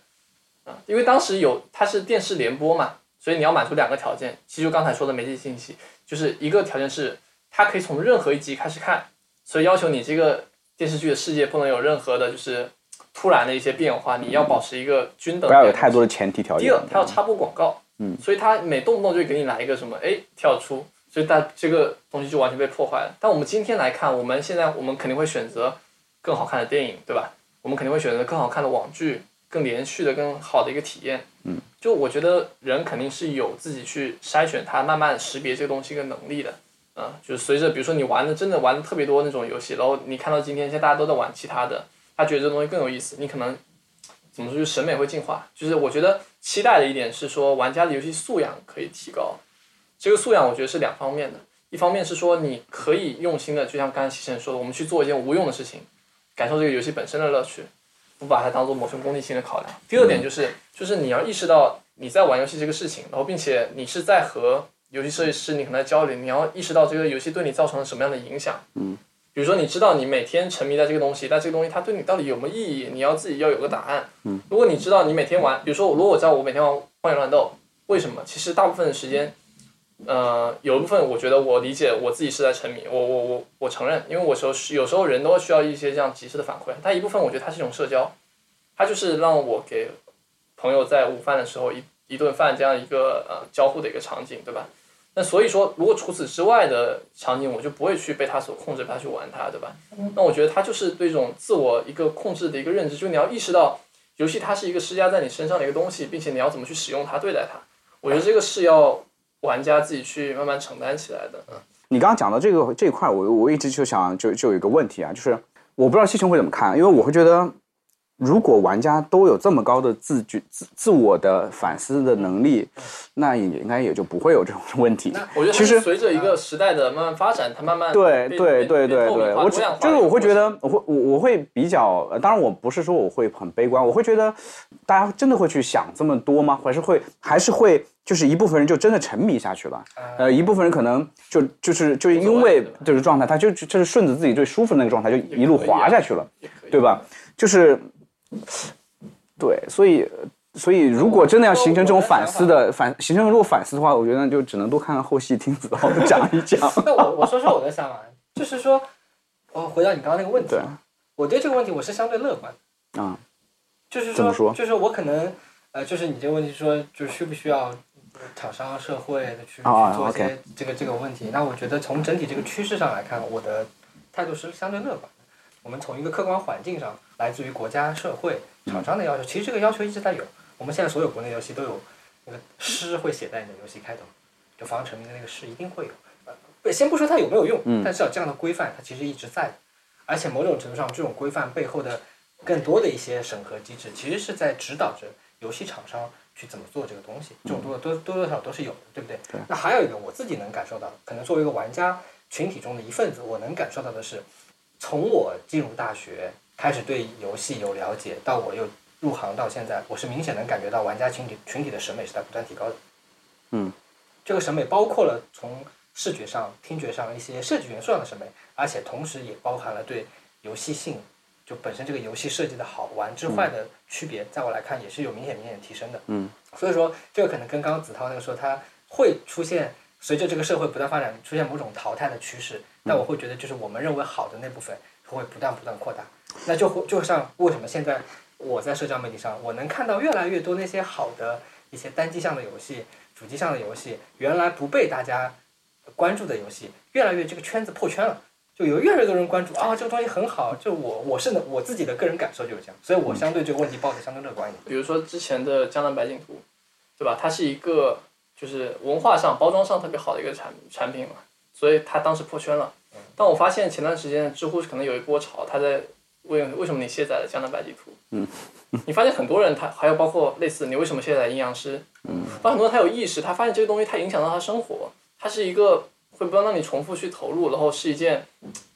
啊，因为当时有它是电视联播嘛，所以你要满足两个条件。其实就刚才说的媒介信息，就是一个条件是它可以从任何一集开始看，所以要求你这个电视剧的世界不能有任何的就是突然的一些变化，你要保持一个均等。不要有太多的前提条件。第二，它要插播广告，嗯，所以它每动不动就给你来一个什么，哎，跳出，所以大这个东西就完全被破坏了。但我们今天来看，我们现在我们肯定会选择更好看的电影，对吧？我们肯定会选择更好看的网剧，更连续的、更好的一个体验。嗯，就我觉得人肯定是有自己去筛选它、慢慢识别这个东西一个能力的。嗯、就是随着比如说你玩的真的玩的特别多那种游戏，然后你看到今天现在大家都在玩其他的，他觉得这东西更有意思，你可能怎么说，就审美会进化。就是我觉得期待的一点是说，玩家的游戏素养可以提高。这个素养我觉得是两方面的，一方面是说你可以用心的，就像刚才西辰说的，我们去做一件无用的事情，感受这个游戏本身的乐趣，不把它当做某种功利性的考量。第二点就是，就是你要意识到你在玩游戏这个事情，然后并且你是在和游戏设计师你和他交流，你要意识到这个游戏对你造成了什么样的影响。嗯。比如说，你知道你每天沉迷在这个东西，但这个东西它对你到底有没有意义？你要自己要有个答案。嗯。如果你知道你每天玩，比如说，如果我知道我每天玩《荒野乱斗》，为什么？其实大部分的时间，呃，有一部分我觉得我理解我自己是在沉迷，我我我我承认，因为我时候有时候人都需要一些这样及时的反馈。但一部分我觉得它是一种社交，它就是让我给朋友在午饭的时候一一顿饭这样一个呃交互的一个场景，对吧？那所以说，如果除此之外的场景，我就不会去被它所控制，被它去玩它，对吧？那我觉得它就是对一种自我一个控制的一个认知，就是你要意识到游戏它是一个施加在你身上的一个东西，并且你要怎么去使用它、对待它。我觉得这个是要玩家自己去慢慢承担起来的。嗯，你刚刚讲到这个这一块，我我一直就想就就有一个问题啊，就是我不知道西城会怎么看，因为我会觉得。如果玩家都有这么高的自觉、自自我的反思的能力，那也应该也就不会有这种问题。我觉得其实随着一个时代的慢慢发展，它慢慢对对对对对，我只就是我会觉得得，我会我我会比较，呃当然我不是说我会很悲观，我会觉得大家真的会去想这么多吗？还是会还是会就是一部分人就真的沉迷下去了，呃，一部分人可能就就是就因为这个状态，他就就是顺着自己最舒服的那个状态，就一路滑下去了，对吧？就是。对，所以，所以如果真的要形成这种反思的反，形成如果反思的话，我觉得就只能多看看后戏，听子豪 讲一讲。那我我说说我的想法，就是说，我回到你刚刚那个问题，我对这个问题我是相对乐观啊，就是说，说？就是我可能，呃，就是你这个问题说，就是需不需要厂商、社会的去去做一些这个这个问题？那我觉得从整体这个趋势上来看，我的态度是相对乐观的。我们从一个客观环境上。来自于国家、社会、厂商的要求，其实这个要求一直在有。我们现在所有国内游戏都有那个诗会写在你的游戏开头，就防沉迷的那个诗一定会有。呃，先不说它有没有用，但至少这样的规范它其实一直在。而且某种程度上，这种规范背后的更多的一些审核机制，其实是在指导着游戏厂商去怎么做这个东西。这种多多多多少少都是有的，对不对？对。那还有一个我自己能感受到，可能作为一个玩家群体中的一份子，我能感受到的是，从我进入大学。开始对游戏有了解，到我又入行到现在，我是明显能感觉到玩家群体群体的审美是在不断提高的。嗯，这个审美包括了从视觉上、听觉上一些设计元素上的审美，而且同时也包含了对游戏性就本身这个游戏设计的好玩之坏的区别，在我来看也是有明显明显提升的。嗯，所以说这个可能跟刚刚子韬那个说，它会出现随着这个社会不断发展出现某种淘汰的趋势，但我会觉得就是我们认为好的那部分会不断不断扩大。那就会就像为什么现在我在社交媒体上，我能看到越来越多那些好的一些单机上的游戏、主机上的游戏，原来不被大家关注的游戏，越来越这个圈子破圈了，就有越来越多人关注啊，这个东西很好。就我我是我自己的个人感受就是这样，所以我相对这个问题抱着相对乐观一点。比如说之前的《江南百景图》，对吧？它是一个就是文化上、包装上特别好的一个产产品嘛，所以它当时破圈了。但我发现前段时间知乎可能有一波潮，它在。问为什么你卸载了《江南百景图》？嗯，你发现很多人他还有包括类似你为什么卸载《阴阳师》？嗯，很多人他有意识，他发现这个东西它影响到他生活，它是一个会不断让你重复去投入，然后是一件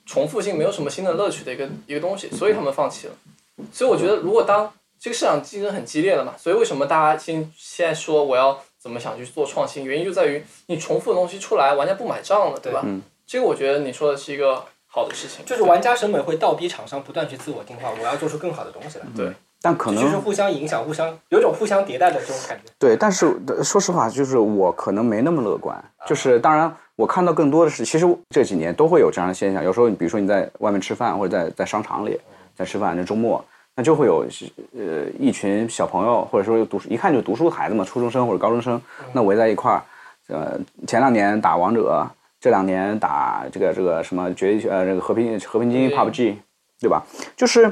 重复性没有什么新的乐趣的一个一个东西，所以他们放弃了。所以我觉得，如果当这个市场竞争很激烈了嘛，所以为什么大家现现在说我要怎么想去做创新？原因就在于你重复的东西出来，玩家不买账了，对吧？嗯，这个我觉得你说的是一个。好的事情，就是玩家审美会倒逼厂商不断去自我进化，我要做出更好的东西来。对，但可能就是互相影响，互相有种互相迭代的这种感觉。对，但是说实话，就是我可能没那么乐观。就是当然，我看到更多的是，其实这几年都会有这样的现象。有时候，比如说你在外面吃饭，或者在在商场里在吃饭，那周末那就会有呃一群小朋友，或者说读书一看就读书的孩子嘛，初中生或者高中生，那围在一块儿。呃，前两年打王者。这两年打这个这个什么绝呃这个和平和平精英 PUBG，对吧？就是，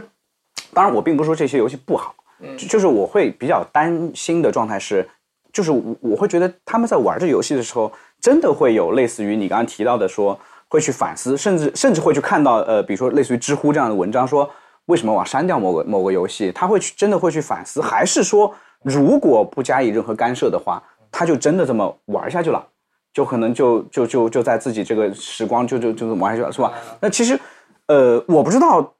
当然我并不是说这些游戏不好，就就是我会比较担心的状态是，就是我我会觉得他们在玩这游戏的时候，真的会有类似于你刚刚提到的说会去反思，甚至甚至会去看到呃，比如说类似于知乎这样的文章，说为什么我要删掉某个某个游戏，他会去真的会去反思，还是说如果不加以任何干涉的话，他就真的这么玩下去了？就可能就就就就在自己这个时光就就就玩下去了，是吧？那其实，呃，我不知道，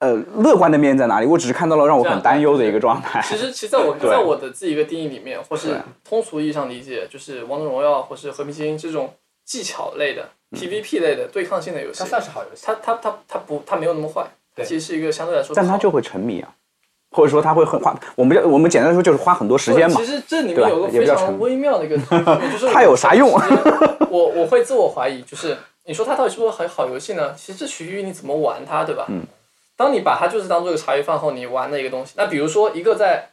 呃，乐观的面在哪里？我只是看到了让我很担忧的一个状态。其实，其实在我 在我的自己一个定义里面，或是通俗意义上理解，就是王者荣耀或是和平精英这种技巧类的、PVP 类的对抗性的游戏它，算是好游戏。它它它它不它没有那么坏，其实是一个相对来说但它就会沉迷啊，或者说他会很花，我们我们简单说就是花很多时间嘛其。实这里面有个非常微妙的一个东西，就是 它有啥用 我时间我我会自我怀疑，就是你说它到底是不是很好游戏呢？其实这取决于你怎么玩它，对吧？嗯。当你把它就是当做一个茶余饭后你玩的一个东西，那比如说一个在，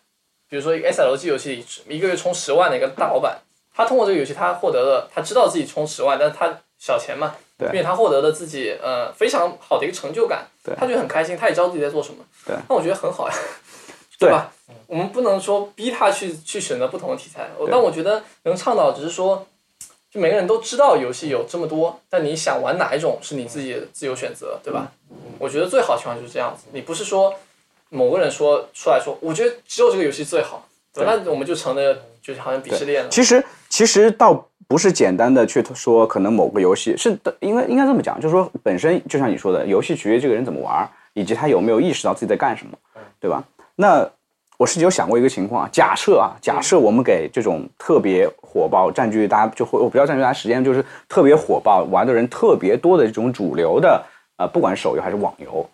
比如说一个 SLG 游戏里一个月充十万的一个大老板，他通过这个游戏他获得了，他知道自己充十万，但是他小钱嘛，对并且他获得了自己呃非常好的一个成就感对，他觉得很开心，他也知道自己在做什么，对，那我觉得很好呀，对吧？我们不能说逼他去去选择不同的题材，对但我觉得能倡导只是说，就每个人都知道游戏有这么多，但你想玩哪一种是你自己的自由选择，对吧？我觉得最好情况就是这样子，你不是说某个人说出来说，我觉得只有这个游戏最好，那我们就成了就是好像鄙视链了。其实其实倒不是简单的去说可能某个游戏是的，应该应该这么讲，就是说本身就像你说的，游戏取决于这个人怎么玩，以及他有没有意识到自己在干什么，对吧？那我是有想过一个情况啊，假设啊，假设我们给这种特别火爆、占据大家就会，我不要占据大家时间，就是特别火爆、玩的人特别多的这种主流的呃，不管手游还是网游，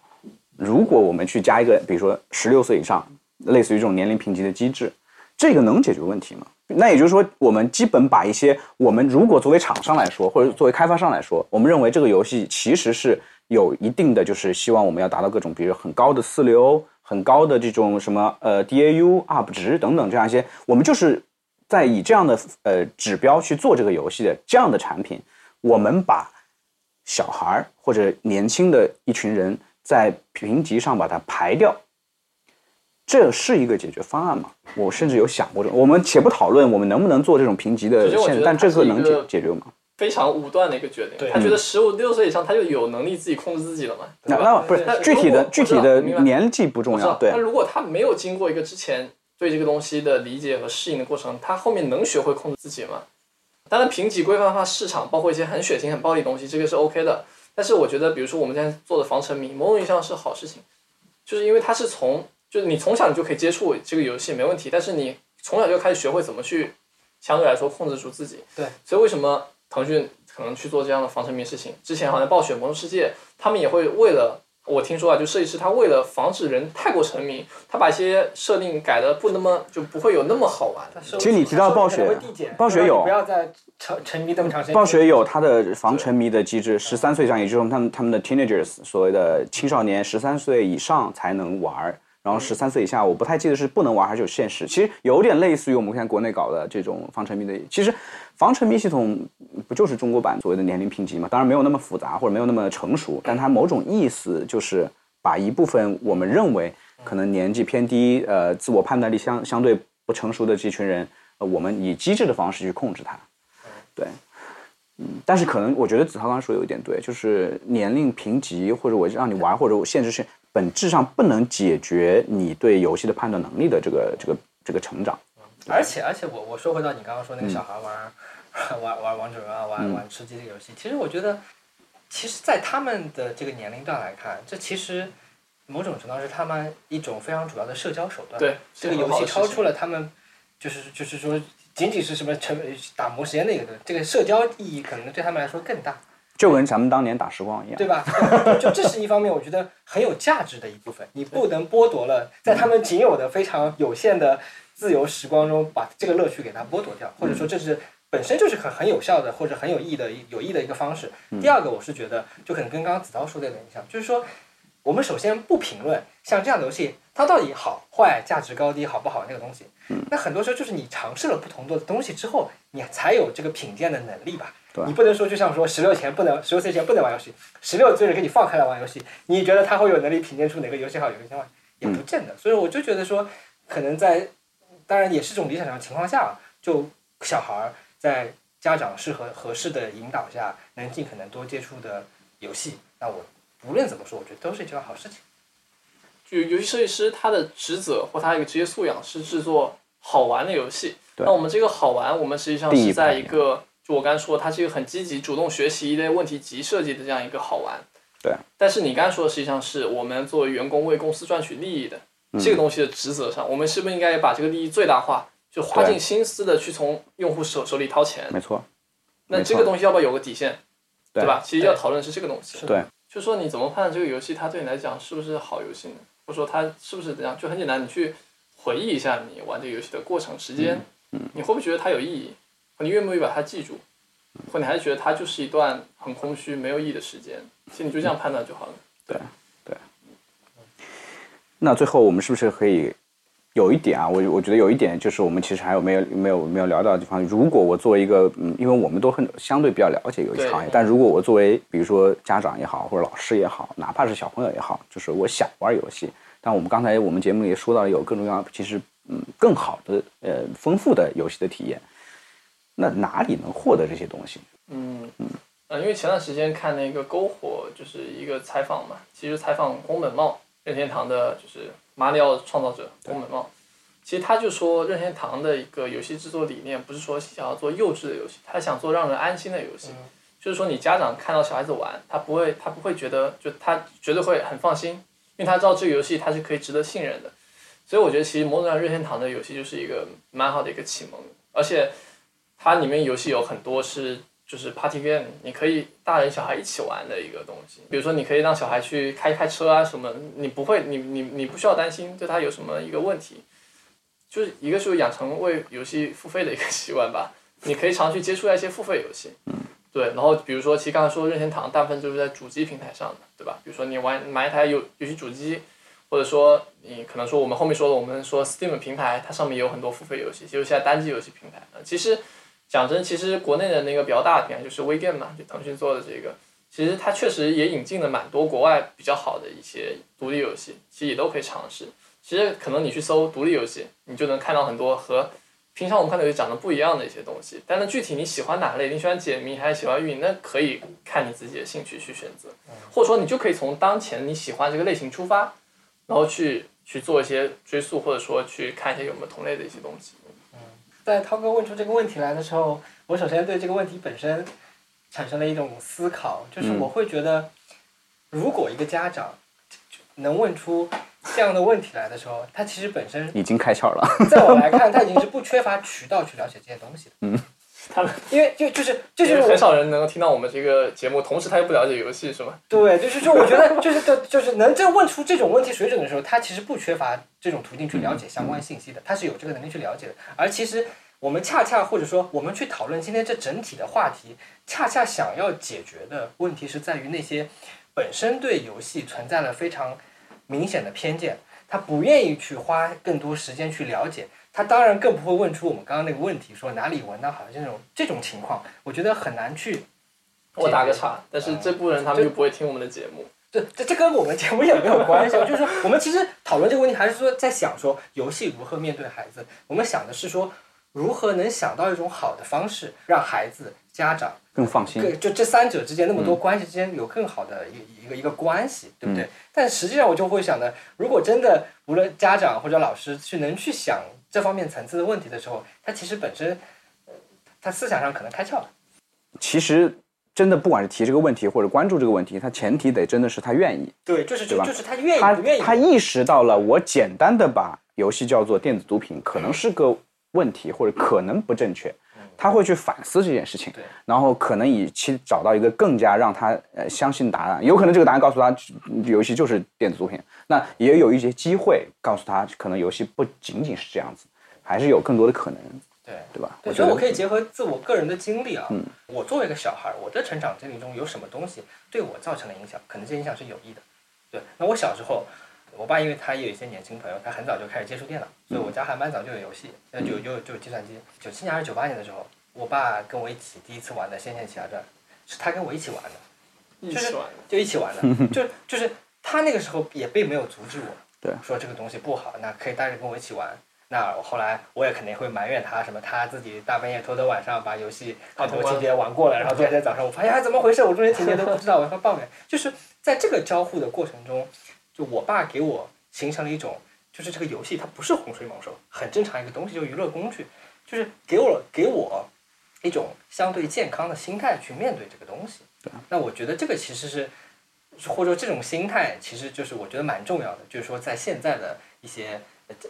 如果我们去加一个，比如说十六岁以上，类似于这种年龄评级的机制，这个能解决问题吗？那也就是说，我们基本把一些我们如果作为厂商来说，或者作为开发商来说，我们认为这个游戏其实是有一定的，就是希望我们要达到各种，比如很高的四流、很高的这种什么呃 DAU、UP 值等等这样一些，我们就是在以这样的呃指标去做这个游戏的这样的产品，我们把小孩儿或者年轻的一群人在评级上把它排掉，这是一个解决方案吗？我甚至有想过这，我们且不讨论我们能不能做这种评级的限制，但这个能解解决吗？非常武断的一个决定。他觉得十五六岁以上他就有能力自己控制自己了嘛？那对那不是但具体的具体的我明白年纪不重要，对那，如果他没有经过一个之前对这个东西的理解和适应的过程，他后面能学会控制自己吗？当然，评级规范化市场，包括一些很血腥、很暴力的东西，这个是 OK 的。但是我觉得，比如说我们现在做的防沉迷，某种意义上是好事情，就是因为它是从，就是你从小你就可以接触这个游戏没问题，但是你从小就开始学会怎么去相对来说控制住自己。对，所以为什么腾讯可能去做这样的防沉迷事情？之前好像暴雪、魔兽世界，他们也会为了。我听说啊，就设计师他为了防止人太过沉迷，他把一些设定改的不那么就不会有那么好玩。其实你提到暴雪暴雪有不要再沉沉迷这么长时间。暴雪有它的防沉迷的机制，十三岁以上，也就是他们他们的 teenagers，所谓的青少年，十三岁以上才能玩，然后十三岁以下，我不太记得是不能玩还是有限时。其实有点类似于我们现在国内搞的这种防沉迷的，其实防沉迷系统不就是中国版所谓的年龄评级嘛？当然没有那么复杂或者没有那么成熟，但它某种意思就是把一部分我们认为可能年纪偏低、呃自我判断力相相对不成熟的这群人，呃，我们以机制的方式去控制它。对，嗯，但是可能我觉得子韬刚刚说有一点对，就是年龄评级或者我让你玩或者我限制性，本质上不能解决你对游戏的判断能力的这个这个这个成长。而且而且我我说回到你刚刚说那个小孩玩、玩玩王者荣耀、玩玩吃鸡这个游戏，其实我觉得，其实，在他们的这个年龄段来看，这其实某种程度上是他们一种非常主要的社交手段。对，这个游戏超出了他们，就是就是说，仅仅是什么成打磨时间的一个的，这个社交意义可能对他们来说更大，就跟咱们当年打时光一样，对吧？就这是一方面，我觉得很有价值的一部分。你不能剥夺了在他们仅有的非常有限的自由时光中，把这个乐趣给它剥夺掉，或者说这是本身就是很很有效的或者很有意义的有益的一个方式。第二个，我是觉得就可能跟刚刚子韬说的有点像，就是说。我们首先不评论像这样的游戏，它到底好坏、价值高低、好不好那个东西。那很多时候就是你尝试了不同的东西之后，你才有这个品鉴的能力吧。对你不能说就像说十六前不能，十六岁前不能玩游戏，十六岁人给你放开了玩游戏，你觉得他会有能力品鉴出哪个游戏好，哪个游戏坏，也不见得。所以我就觉得说，可能在当然也是这种理想上的情况下，就小孩儿在家长适合合适的引导下，能尽可能多接触的游戏，那我无论怎么说，我觉得都是一件好事情。就游戏设计师他的职责或他一个职业素养是制作好玩的游戏。对那我们这个好玩，我们实际上是在一个，就我刚才说，它是一个很积极、主动学习一类问题集设计的这样一个好玩。对。但是你刚才说的实际上是我们作为员工为公司赚取利益的这个东西的职责上，我们是不是应该把这个利益最大化，就花尽心思的去从用户手手里掏钱？没错。那这个东西要不要有个底线？对吧？其实要讨论的是这个东西。对。就说你怎么判断这个游戏它对你来讲是不是好游戏呢？或者说它是不是怎样？就很简单，你去回忆一下你玩这个游戏的过程时间，你会不会觉得它有意义？你愿不愿意把它记住？或你还是觉得它就是一段很空虚、没有意义的时间？其实你就这样判断就好了。对对。那最后我们是不是可以有一点啊？我我觉得有一点就是我们其实还有没有没有没有聊到的地方。如果我作为一个嗯，因为我们都很相对比较了解游戏行业，但如果我作为比如说家长也好，或者老师也好，哪怕是小朋友也好，就是我想玩游戏，但我们刚才我们节目里说到有各种各样其实嗯更好的呃丰富的游戏的体验。那哪里能获得这些东西？嗯嗯呃，因为前段时间看那个篝火，就是一个采访嘛，其实采访宫本茂，任天堂的就是马里奥创造者宫本茂，其实他就说任天堂的一个游戏制作理念不是说想要做幼稚的游戏，他想做让人安心的游戏，就是说你家长看到小孩子玩，他不会他不会觉得就他绝对会很放心，因为他知道这个游戏他是可以值得信任的，所以我觉得其实某种上任天堂的游戏就是一个蛮好的一个启蒙，而且。它里面游戏有很多是就是 party game，你可以大人小孩一起玩的一个东西。比如说，你可以让小孩去开开车啊什么，你不会，你你你不需要担心对他有什么一个问题。就是一个是养成为游戏付费的一个习惯吧，你可以常去接触一些付费游戏。对，然后比如说，其实刚才说任天堂大部分就是在主机平台上的，对吧？比如说你玩买一台游游戏主机，或者说你可能说我们后面说的，我们说 Steam 平台，它上面有很多付费游戏，就是现在单机游戏平台其实。讲真，其实国内的那个比较大的平台就是 WeGame 嘛，就腾讯做的这个，其实它确实也引进了蛮多国外比较好的一些独立游戏，其实也都可以尝试。其实可能你去搜独立游戏，你就能看到很多和平常我们看到游戏长得不一样的一些东西。但是具体你喜欢哪类，你喜欢解谜还是喜欢运营，那可以看你自己的兴趣去选择，或者说你就可以从当前你喜欢这个类型出发，然后去去做一些追溯，或者说去看一些有没有同类的一些东西。在涛哥问出这个问题来的时候，我首先对这个问题本身产生了一种思考，就是我会觉得，如果一个家长能问出这样的问题来的时候，他其实本身已经开窍了。在我来看，他已经是不缺乏渠道去了解这些东西的。嗯。他们因为就就是这就是很少人能够听到我们这个节目，同时他又不了解游戏，是吗？对，就是就我觉得就是就就是能这问出这种问题水准的时候，他其实不缺乏这种途径去了解相关信息的，他是有这个能力去了解的。而其实我们恰恰或者说我们去讨论今天这整体的话题，恰恰想要解决的问题是在于那些本身对游戏存在了非常明显的偏见，他不愿意去花更多时间去了解。他当然更不会问出我们刚刚那个问题，说哪里闻到好像这种这种情况，我觉得很难去。我打个岔，但是这部分人他们就不会听我们的节目。这这这跟我们节目也没有关系。就是说，我们其实讨论这个问题，还是说在想说游戏如何面对孩子。我们想的是说，如何能想到一种好的方式，让孩子、家长更放心。对，就这三者之间那么多关系之间有更好的一一个一个关系，对不对？但实际上我就会想的，如果真的无论家长或者老师去能去想。这方面层次的问题的时候，他其实本身，他思想上可能开窍了。其实，真的不管是提这个问题或者关注这个问题，他前提得真的是他愿意。对，就是？就是他愿意，他愿意。他意识到了，我简单的把游戏叫做电子毒品，可能是个问题，或者可能不正确。他会去反思这件事情，然后可能以期找到一个更加让他呃相信答案。有可能这个答案告诉他，游戏就是电子作品。那也有一些机会告诉他，可能游戏不仅仅是这样子，还是有更多的可能。对，对吧？我觉得我可以结合自我个人的经历啊，我作为一个小孩，我的成长经历中有什么东西对我造成了影响？可能这影响是有益的。对，那我小时候，我爸因为他也有一些年轻朋友，他很早就开始接触电脑，所以我家还蛮早就有游戏，那就就就有计算机。九七年还是九八年的时候，我爸跟我一起第一次玩的《仙剑奇侠传》，是他跟我一起玩的，就是就一起玩的，就就是。他那个时候也并没有阻止我，对，说这个东西不好，那可以带着跟我一起玩。那后来我也肯定会埋怨他，什么他自己大半夜偷偷晚上把游戏很多情节玩过了，然后第二天早上我发现哎怎么回事，我中间情节都不知道，我要抱怨。就是在这个交互的过程中，就我爸给我形成了一种，就是这个游戏它不是洪水猛兽，很正常一个东西，就娱乐工具，就是给我给我一种相对健康的心态去面对这个东西。那我觉得这个其实是，或者说这种心态，其实就是我觉得蛮重要的。就是说，在现在的一些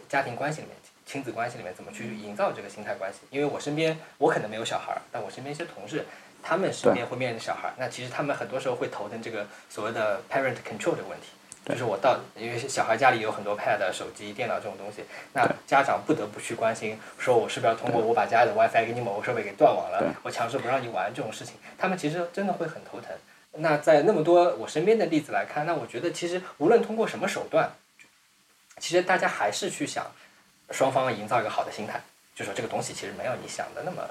家庭关系里面、亲子关系里面，怎么去营造这个心态关系？因为我身边，我可能没有小孩儿，但我身边一些同事，他们身边会面临小孩儿，那其实他们很多时候会头疼这个所谓的 parent control 的问题。就是我到，因为小孩家里有很多 pad、手机、电脑这种东西，那家长不得不去关心，说我是不是要通过我把家里的 WiFi 给你某个设备给断网了，我强制不让你玩这种事情，他们其实真的会很头疼。那在那么多我身边的例子来看，那我觉得其实无论通过什么手段，其实大家还是去想双方营造一个好的心态，就说这个东西其实没有你想的那么，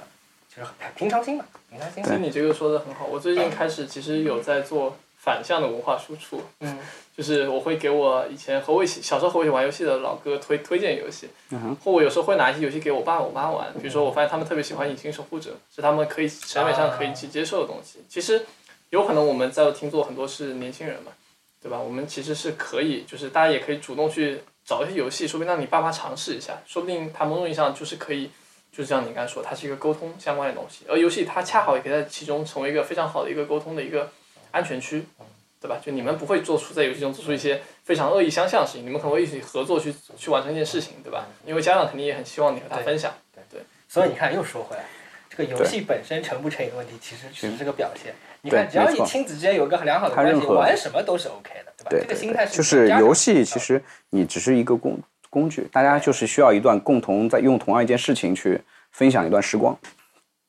就是平常心嘛，平常心。其实你这个说的很好，我最近开始其实有在做反向的文化输出，嗯。就是我会给我以前和我一起小时候和我一起玩游戏的老哥推推荐游戏，或我有时候会拿一些游戏给我爸我妈玩。比如说，我发现他们特别喜欢《隐形守护者》，是他们可以审美上可以去接受的东西。其实有可能我们在听座很多是年轻人嘛，对吧？我们其实是可以，就是大家也可以主动去找一些游戏，说不定让你爸妈尝试一下，说不定他某种意义上就是可以，就像你刚才说，它是一个沟通相关的东西，而游戏它恰好也可以在其中成为一个非常好的一个沟通的一个安全区。对吧？就你们不会做出在游戏中做出一些非常恶意相向的事情，你们可能会一起合作去去完成一件事情，对吧？因为家长肯定也很希望你和他分享。对对。所以你看，又说回来，这个游戏本身成不成瘾的问题，其实只是个表现。你看，只要你亲子之间有个良好的关系，玩什么都是 OK 的，对吧？这个心态是。就是游戏，其实你只是一个工工具，大家就是需要一段共同在用同样一件事情去分享一段时光。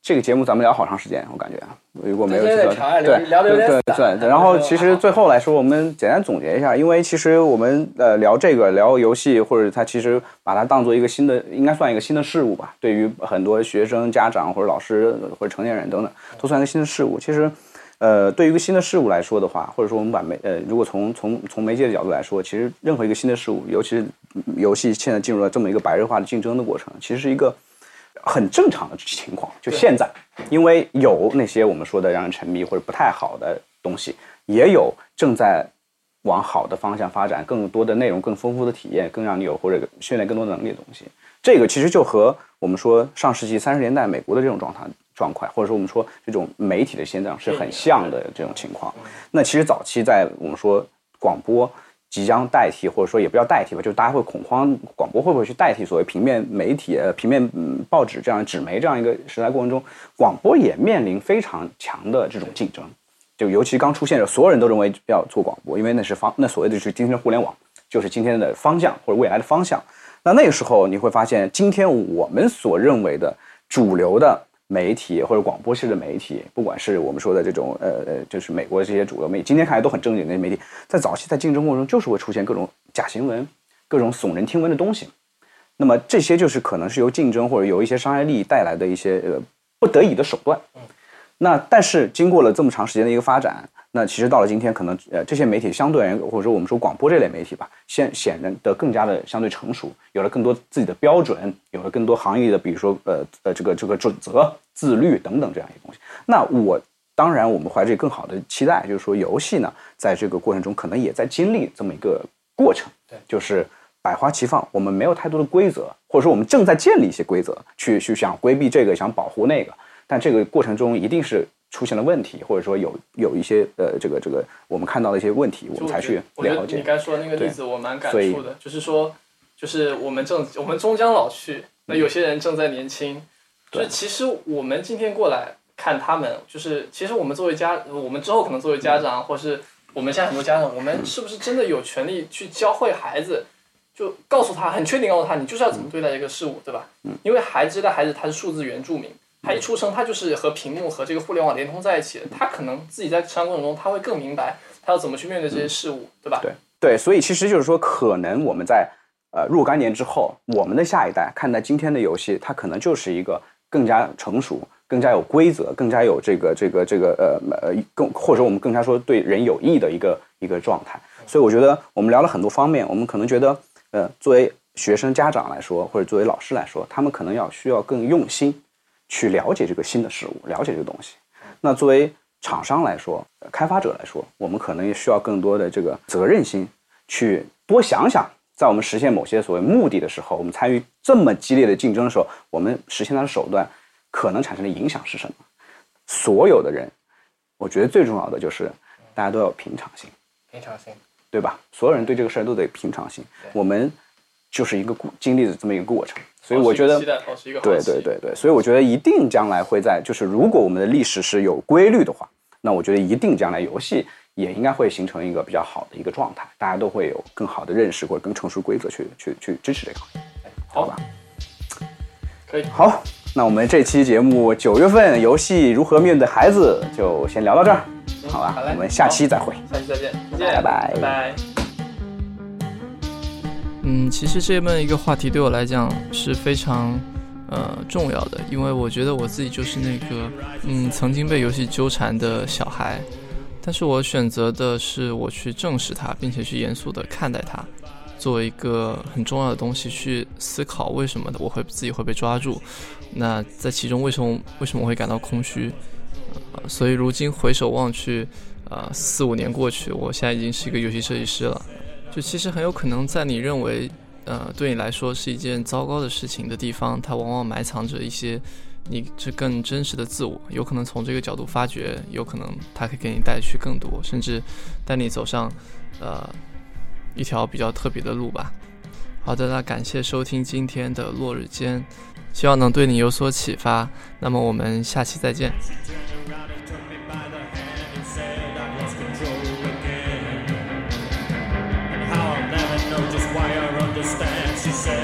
这个节目咱们聊好长时间，我感觉如果没有记错，对对对对。然后其实最后来说，我们简单总结一下，因为其实我们呃聊这个聊游戏，或者它其实把它当做一个新的，应该算一个新的事物吧。对于很多学生、家长或者老师或者成年人等等，都算一个新的事物。其实，呃，对于一个新的事物来说的话，或者说我们把媒呃，如果从从从媒介的角度来说，其实任何一个新的事物，尤其是游戏现在进入了这么一个白热化的竞争的过程，其实是一个。很正常的情况，就现在，因为有那些我们说的让人沉迷或者不太好的东西，也有正在往好的方向发展，更多的内容、更丰富的体验、更让你有或者训练更多能力的东西。这个其实就和我们说上世纪三十年代美国的这种状态状况，或者说我们说这种媒体的现状是很像的这种情况。那其实早期在我们说广播。即将代替，或者说也不要代替吧，就是大家会恐慌，广播会不会去代替所谓平面媒体、呃平面嗯报纸这样纸媒这样一个时代过程中，广播也面临非常强的这种竞争。就尤其刚出现的时候，所有人都认为要做广播，因为那是方那所谓的就是今天的互联网，就是今天的方向或者未来的方向。那那个时候你会发现，今天我们所认为的主流的。媒体或者广播式的媒体，不管是我们说的这种呃呃，就是美国的这些主流媒体，今天看来都很正经的媒体，在早期在竞争过程中，就是会出现各种假新闻、各种耸人听闻的东西。那么这些就是可能是由竞争或者由一些商业利益带来的一些呃不得已的手段。那但是经过了这么长时间的一个发展。那其实到了今天，可能呃这些媒体相对而言，或者说我们说广播这类媒体吧，显显然的更加的相对成熟，有了更多自己的标准，有了更多行业的，比如说呃呃这个这个准则、自律等等这样一个东西。那我当然我们怀着更好的期待，就是说游戏呢，在这个过程中可能也在经历这么一个过程，对，就是百花齐放，我们没有太多的规则，或者说我们正在建立一些规则，去去想规避这个，想保护那个，但这个过程中一定是。出现了问题，或者说有有一些呃，这个这个我们看到的一些问题，我们才去了解。你刚说的那个例子，我蛮感触的，就是说，就是我们正我们终将老去，那有些人正在年轻，就是其实我们今天过来看他们，就是其实我们作为家，我们之后可能作为家长，或是我们现在很多家长，我们是不是真的有权利去教会孩子，就告诉他，很确定告诉他，你就是要怎么对待一个事物，对吧？嗯。因为孩子的孩子他是数字原住民。他一出生，他就是和屏幕和这个互联网连通在一起。他可能自己在成长过程中，他会更明白他要怎么去面对这些事物，对吧？对对，所以其实就是说，可能我们在呃若干年之后，我们的下一代看待今天的游戏，它可能就是一个更加成熟、更加有规则、更加有这个这个这个呃呃更或者我们更加说对人有益的一个一个状态。所以我觉得我们聊了很多方面，我们可能觉得呃作为学生家长来说，或者作为老师来说，他们可能要需要更用心。去了解这个新的事物，了解这个东西。那作为厂商来说，开发者来说，我们可能也需要更多的这个责任心，去多想想，在我们实现某些所谓目的的时候，我们参与这么激烈的竞争的时候，我们实现它的手段可能产生的影响是什么？所有的人，我觉得最重要的就是大家都要有平常心，平常心，对吧？所有人对这个事儿都得平常心。我们就是一个过经历的这么一个过程，所以我觉得，对对对对，所以我觉得一定将来会在，就是如果我们的历史是有规律的话，那我觉得一定将来游戏也应该会形成一个比较好的一个状态，大家都会有更好的认识或者更成熟规则去去去支持这个行业，好吧？可以，好。那我们这期节目九月份游戏如何面对孩子，就先聊到这儿，好吧？我们下期再会，下期再见，拜拜，拜拜。嗯，其实这么一个话题对我来讲是非常呃重要的，因为我觉得我自己就是那个嗯曾经被游戏纠缠的小孩，但是我选择的是我去正视它，并且去严肃的看待它。作为一个很重要的东西去思考，为什么我会自己会被抓住？那在其中为什么为什么我会感到空虚？呃，所以如今回首望去，呃，四五年过去，我现在已经是一个游戏设计师了。就其实很有可能在你认为，呃，对你来说是一件糟糕的事情的地方，它往往埋藏着一些你这更真实的自我。有可能从这个角度发掘，有可能它可以给你带去更多，甚至带你走上，呃。一条比较特别的路吧。好的，那感谢收听今天的落日间，希望能对你有所启发。那么我们下期再见。she said.